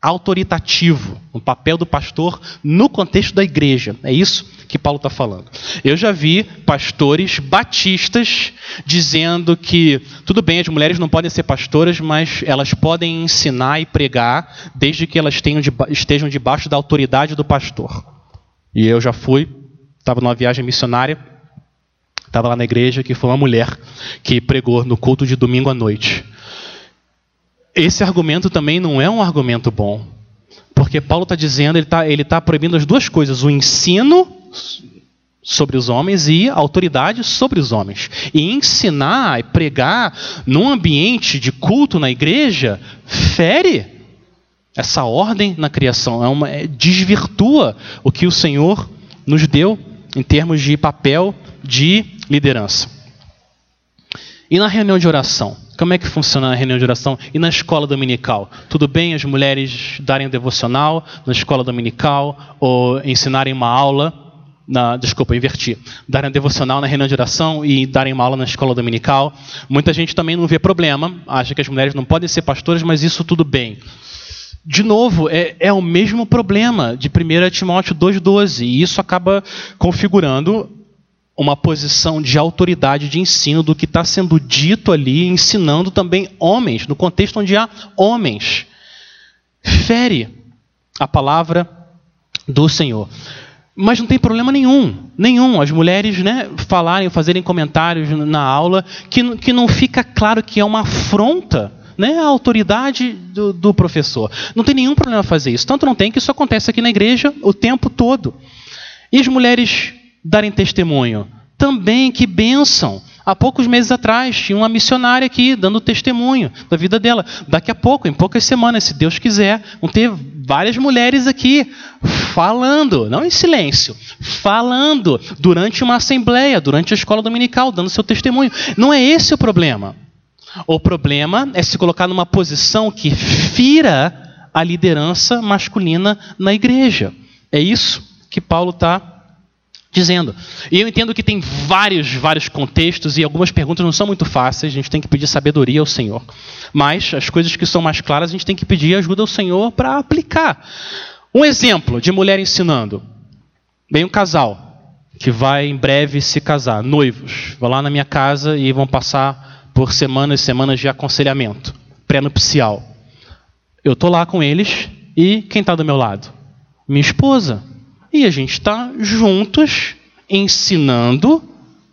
autoritativo, o papel do pastor no contexto da igreja. É isso que Paulo está falando. Eu já vi pastores batistas dizendo que tudo bem, as mulheres não podem ser pastoras, mas elas podem ensinar e pregar desde que elas estejam debaixo da autoridade do pastor. E eu já fui, estava numa viagem missionária, estava lá na igreja, que foi uma mulher que pregou no culto de domingo à noite. Esse argumento também não é um argumento bom. Porque Paulo está dizendo, ele está ele tá proibindo as duas coisas: o ensino sobre os homens e a autoridade sobre os homens. E ensinar e pregar num ambiente de culto na igreja fere essa ordem na criação, é uma, é, desvirtua o que o Senhor nos deu em termos de papel de liderança. E na reunião de oração? Como é que funciona a reunião de oração? E na escola dominical? Tudo bem as mulheres darem devocional na escola dominical ou ensinarem uma aula? Na, desculpa, inverti. Darem devocional na reunião de oração e darem uma aula na escola dominical. Muita gente também não vê problema, acha que as mulheres não podem ser pastoras, mas isso tudo bem. De novo, é, é o mesmo problema de 1 Timóteo 2,12, e isso acaba configurando uma posição de autoridade de ensino do que está sendo dito ali, ensinando também homens, no contexto onde há homens. Fere a palavra do Senhor. Mas não tem problema nenhum, nenhum. As mulheres né, falarem, fazerem comentários na aula que, que não fica claro que é uma afronta né, à autoridade do, do professor. Não tem nenhum problema fazer isso. Tanto não tem que isso acontece aqui na igreja o tempo todo. E as mulheres darem testemunho. Também, que bênção! Há poucos meses atrás, tinha uma missionária aqui dando testemunho da vida dela. Daqui a pouco, em poucas semanas, se Deus quiser, vão ter várias mulheres aqui falando, não em silêncio, falando durante uma assembleia, durante a escola dominical, dando seu testemunho. Não é esse o problema. O problema é se colocar numa posição que fira a liderança masculina na igreja. É isso que Paulo está dizendo. E eu entendo que tem vários, vários contextos e algumas perguntas não são muito fáceis, a gente tem que pedir sabedoria ao Senhor. Mas as coisas que são mais claras, a gente tem que pedir ajuda ao Senhor para aplicar. Um exemplo de mulher ensinando. Vem um casal que vai em breve se casar, noivos, vão lá na minha casa e vão passar por semanas e semanas de aconselhamento pré-nupcial. Eu estou lá com eles e quem está do meu lado? Minha esposa. E a gente está juntos ensinando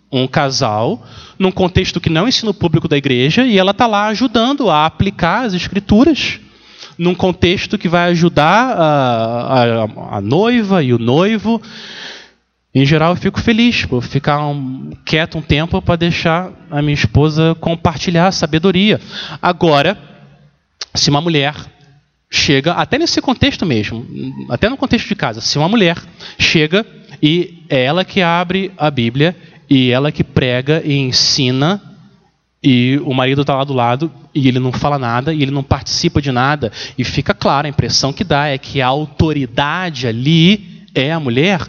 um casal num contexto que não é ensino público da igreja e ela está lá ajudando a aplicar as escrituras num contexto que vai ajudar a, a, a noiva e o noivo. Em geral, eu fico feliz por ficar um, quieto um tempo para deixar a minha esposa compartilhar a sabedoria. Agora, se uma mulher chega, até nesse contexto mesmo, até no contexto de casa, se uma mulher chega e é ela que abre a Bíblia e ela que prega e ensina e o marido está lá do lado e ele não fala nada e ele não participa de nada e fica claro, a impressão que dá é que a autoridade ali é a mulher.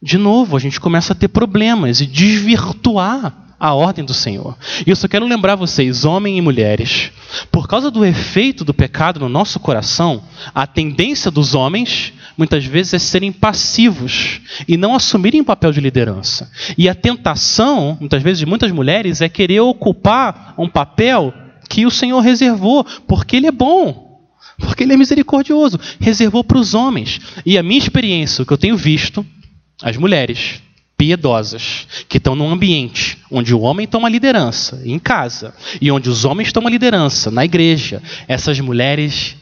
De novo, a gente começa a ter problemas e desvirtuar a ordem do Senhor. E eu só quero lembrar vocês, homens e mulheres, por causa do efeito do pecado no nosso coração, a tendência dos homens muitas vezes é serem passivos e não assumirem papel de liderança. E a tentação, muitas vezes, de muitas mulheres é querer ocupar um papel que o Senhor reservou, porque Ele é bom. Porque ele é misericordioso, reservou para os homens. E a minha experiência, o que eu tenho visto, as mulheres piedosas, que estão num ambiente onde o homem toma liderança, em casa, e onde os homens tomam liderança, na igreja, essas mulheres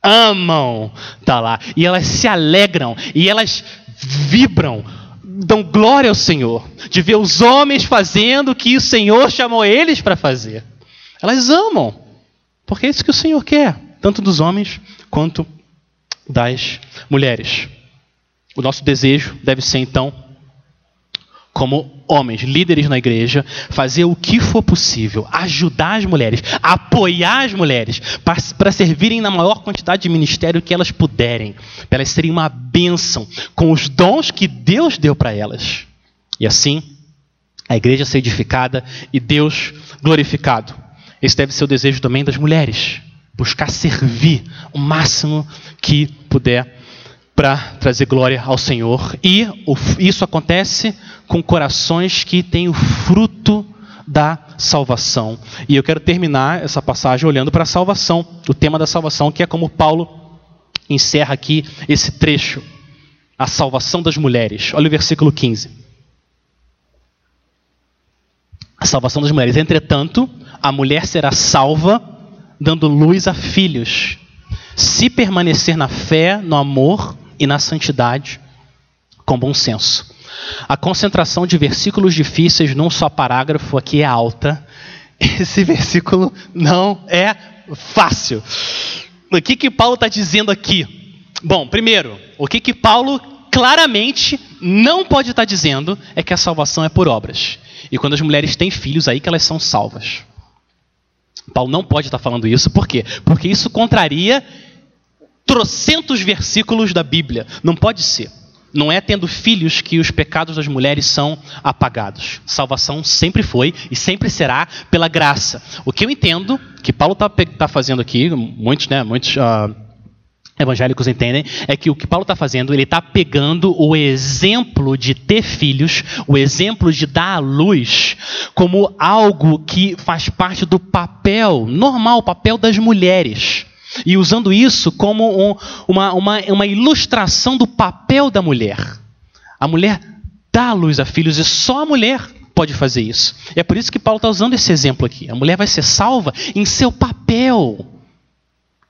amam estar tá lá, e elas se alegram, e elas vibram, dão glória ao Senhor, de ver os homens fazendo o que o Senhor chamou eles para fazer. Elas amam, porque é isso que o Senhor quer, tanto dos homens quanto das mulheres. O nosso desejo deve ser então como homens, líderes na igreja, fazer o que for possível, ajudar as mulheres, apoiar as mulheres, para servirem na maior quantidade de ministério que elas puderem, para elas serem uma bênção com os dons que Deus deu para elas. E assim, a igreja ser edificada e Deus glorificado. Esse deve ser o desejo também das mulheres, buscar servir o máximo que puder para trazer glória ao Senhor. E isso acontece com corações que têm o fruto da salvação. E eu quero terminar essa passagem olhando para a salvação, o tema da salvação, que é como Paulo encerra aqui esse trecho. a salvação das mulheres. Olha o versículo 15. A salvação das mulheres. Entretanto, a mulher será salva dando luz a filhos, se permanecer na fé, no amor e na santidade, com bom senso. A concentração de versículos difíceis num só parágrafo aqui é alta. Esse versículo não é fácil. O que, que Paulo está dizendo aqui? Bom, primeiro, o que, que Paulo claramente não pode estar tá dizendo é que a salvação é por obras. E quando as mulheres têm filhos, aí que elas são salvas. Paulo não pode estar tá falando isso, por quê? Porque isso contraria trocentos versículos da Bíblia. Não pode ser. Não é tendo filhos que os pecados das mulheres são apagados. Salvação sempre foi e sempre será pela graça. O que eu entendo que Paulo está tá fazendo aqui, muitos, né, muitos uh, evangélicos entendem, é que o que Paulo está fazendo, ele está pegando o exemplo de ter filhos, o exemplo de dar à luz, como algo que faz parte do papel normal, o papel das mulheres. E usando isso como um, uma, uma, uma ilustração do papel da mulher. A mulher dá luz a filhos e só a mulher pode fazer isso. E é por isso que Paulo está usando esse exemplo aqui. A mulher vai ser salva em seu papel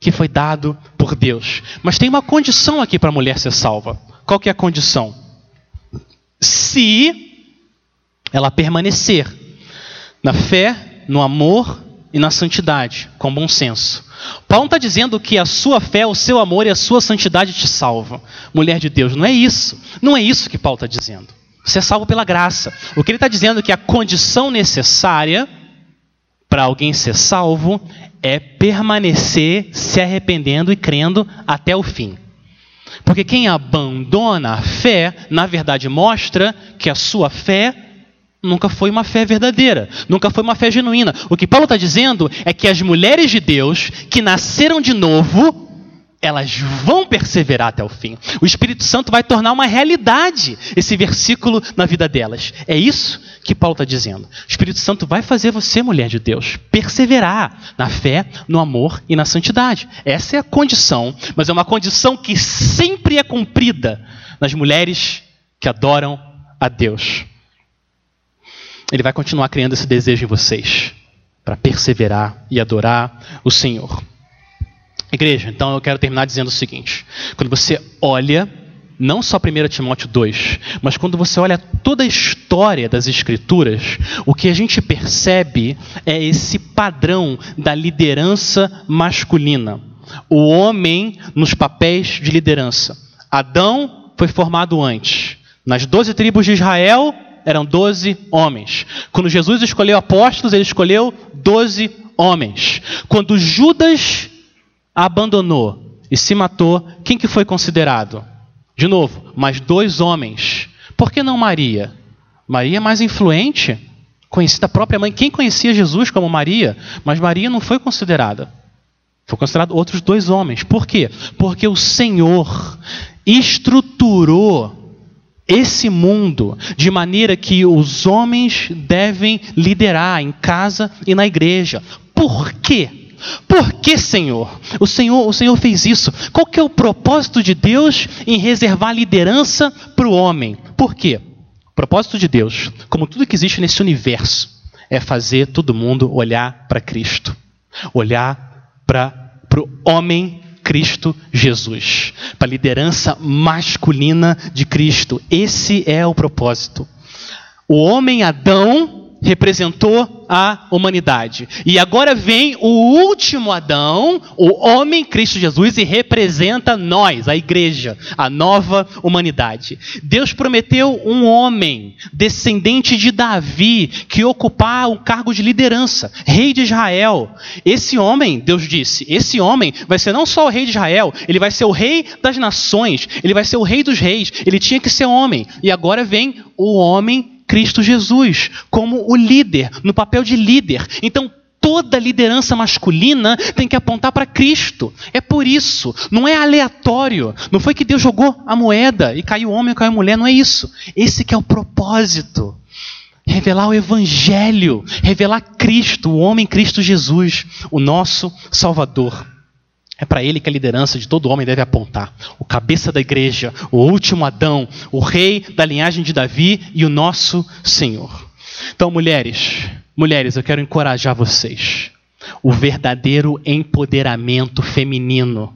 que foi dado por Deus. Mas tem uma condição aqui para a mulher ser salva. Qual que é a condição? Se ela permanecer na fé, no amor e na santidade, com bom senso. Paulo está dizendo que a sua fé, o seu amor e a sua santidade te salvam. Mulher de Deus, não é isso. Não é isso que Paulo está dizendo. Você é salvo pela graça. O que ele está dizendo é que a condição necessária para alguém ser salvo é permanecer se arrependendo e crendo até o fim. Porque quem abandona a fé, na verdade, mostra que a sua fé nunca foi uma fé verdadeira, nunca foi uma fé genuína. O que Paulo está dizendo é que as mulheres de Deus que nasceram de novo, elas vão perseverar até o fim. O Espírito Santo vai tornar uma realidade esse versículo na vida delas. É isso que Paulo está dizendo. O Espírito Santo vai fazer você, mulher de Deus, perseverar na fé, no amor e na santidade. Essa é a condição, mas é uma condição que sempre é cumprida nas mulheres que adoram a Deus. Ele vai continuar criando esse desejo em vocês para perseverar e adorar o Senhor. Igreja, então eu quero terminar dizendo o seguinte: quando você olha, não só 1 Timóteo 2, mas quando você olha toda a história das Escrituras, o que a gente percebe é esse padrão da liderança masculina. O homem nos papéis de liderança. Adão foi formado antes. Nas doze tribos de Israel, eram doze homens. Quando Jesus escolheu apóstolos, ele escolheu doze homens. Quando Judas abandonou e se matou, quem que foi considerado? De novo, mais dois homens. Por que não Maria? Maria é mais influente, conhecida a própria mãe. Quem conhecia Jesus como Maria? Mas Maria não foi considerada. Foi considerado outros dois homens. Por quê? Porque o Senhor estruturou esse mundo de maneira que os homens devem liderar em casa e na igreja. Por quê? Por que, Senhor? O Senhor, o Senhor fez isso. Qual que é o propósito de Deus em reservar liderança para o homem? Por quê? O propósito de Deus, como tudo que existe nesse universo, é fazer todo mundo olhar para Cristo, olhar para o homem Cristo Jesus, para a liderança masculina de Cristo. Esse é o propósito. O homem Adão representou a humanidade. E agora vem o último Adão, o homem Cristo Jesus, e representa nós, a igreja, a nova humanidade. Deus prometeu um homem, descendente de Davi, que ocupar um cargo de liderança, rei de Israel. Esse homem, Deus disse, esse homem vai ser não só o rei de Israel, ele vai ser o rei das nações, ele vai ser o rei dos reis, ele tinha que ser homem. E agora vem o homem Cristo Jesus como o líder, no papel de líder. Então, toda liderança masculina tem que apontar para Cristo. É por isso, não é aleatório. Não foi que Deus jogou a moeda e caiu o homem caiu a mulher, não é isso. Esse que é o propósito. Revelar o evangelho, revelar Cristo, o homem Cristo Jesus, o nosso Salvador. É para ele que a liderança de todo homem deve apontar. O cabeça da igreja, o último Adão, o rei da linhagem de Davi e o nosso Senhor. Então, mulheres, mulheres, eu quero encorajar vocês. O verdadeiro empoderamento feminino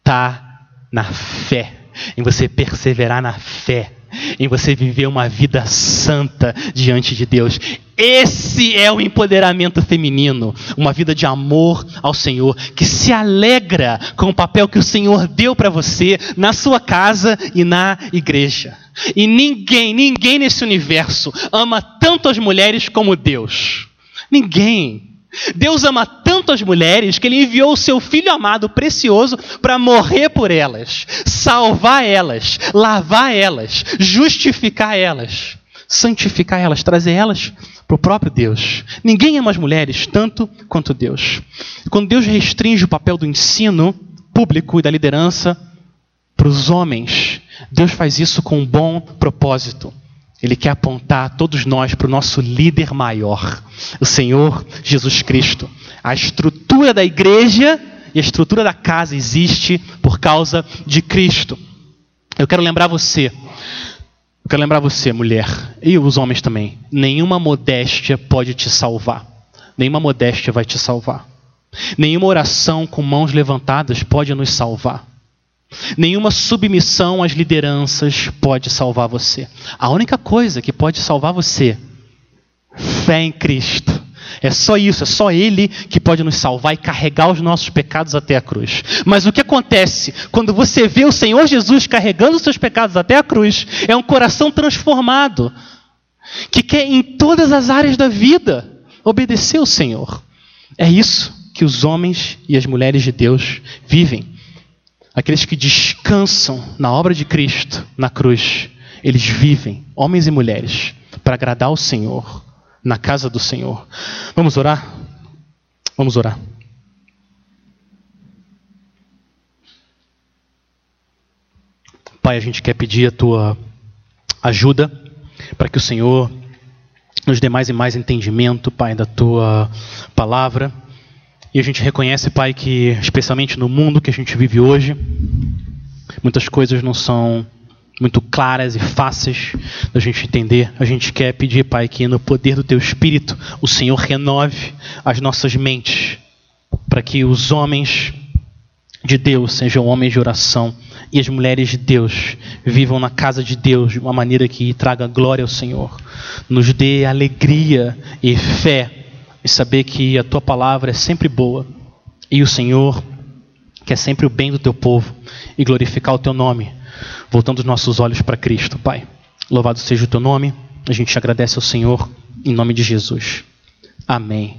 está na fé, em você perseverar na fé em você viver uma vida santa diante de Deus. Esse é o empoderamento feminino, uma vida de amor ao Senhor, que se alegra com o papel que o Senhor deu para você na sua casa e na igreja. E ninguém, ninguém nesse universo ama tanto as mulheres como Deus. Ninguém. Deus ama tanto as mulheres que ele enviou o seu filho amado, precioso, para morrer por elas, salvar elas, lavar elas, justificar elas, santificar elas, trazer elas para o próprio Deus. Ninguém ama as mulheres tanto quanto Deus. Quando Deus restringe o papel do ensino público e da liderança para os homens, Deus faz isso com um bom propósito. Ele quer apontar todos nós para o nosso líder maior, o Senhor Jesus Cristo. A estrutura da igreja e a estrutura da casa existe por causa de Cristo. Eu quero lembrar você, eu quero lembrar você, mulher, e os homens também. Nenhuma modéstia pode te salvar. Nenhuma modéstia vai te salvar. Nenhuma oração com mãos levantadas pode nos salvar. Nenhuma submissão às lideranças pode salvar você. A única coisa que pode salvar você, fé em Cristo. É só isso, é só Ele que pode nos salvar e carregar os nossos pecados até a cruz. Mas o que acontece quando você vê o Senhor Jesus carregando os seus pecados até a cruz? É um coração transformado, que quer em todas as áreas da vida obedecer ao Senhor. É isso que os homens e as mulheres de Deus vivem aqueles que descansam na obra de Cristo na cruz, eles vivem, homens e mulheres, para agradar o Senhor, na casa do Senhor. Vamos orar? Vamos orar. Pai, a gente quer pedir a tua ajuda para que o Senhor nos dê mais e mais entendimento, Pai, da tua palavra. E a gente reconhece, Pai, que especialmente no mundo que a gente vive hoje, muitas coisas não são muito claras e fáceis da gente entender. A gente quer pedir, Pai, que no poder do Teu Espírito o Senhor renove as nossas mentes, para que os homens de Deus sejam homens de oração e as mulheres de Deus vivam na casa de Deus de uma maneira que traga glória ao Senhor. Nos dê alegria e fé e saber que a tua palavra é sempre boa e o Senhor quer sempre o bem do teu povo e glorificar o teu nome, voltando os nossos olhos para Cristo, Pai. Louvado seja o teu nome, a gente agradece ao Senhor em nome de Jesus. Amém.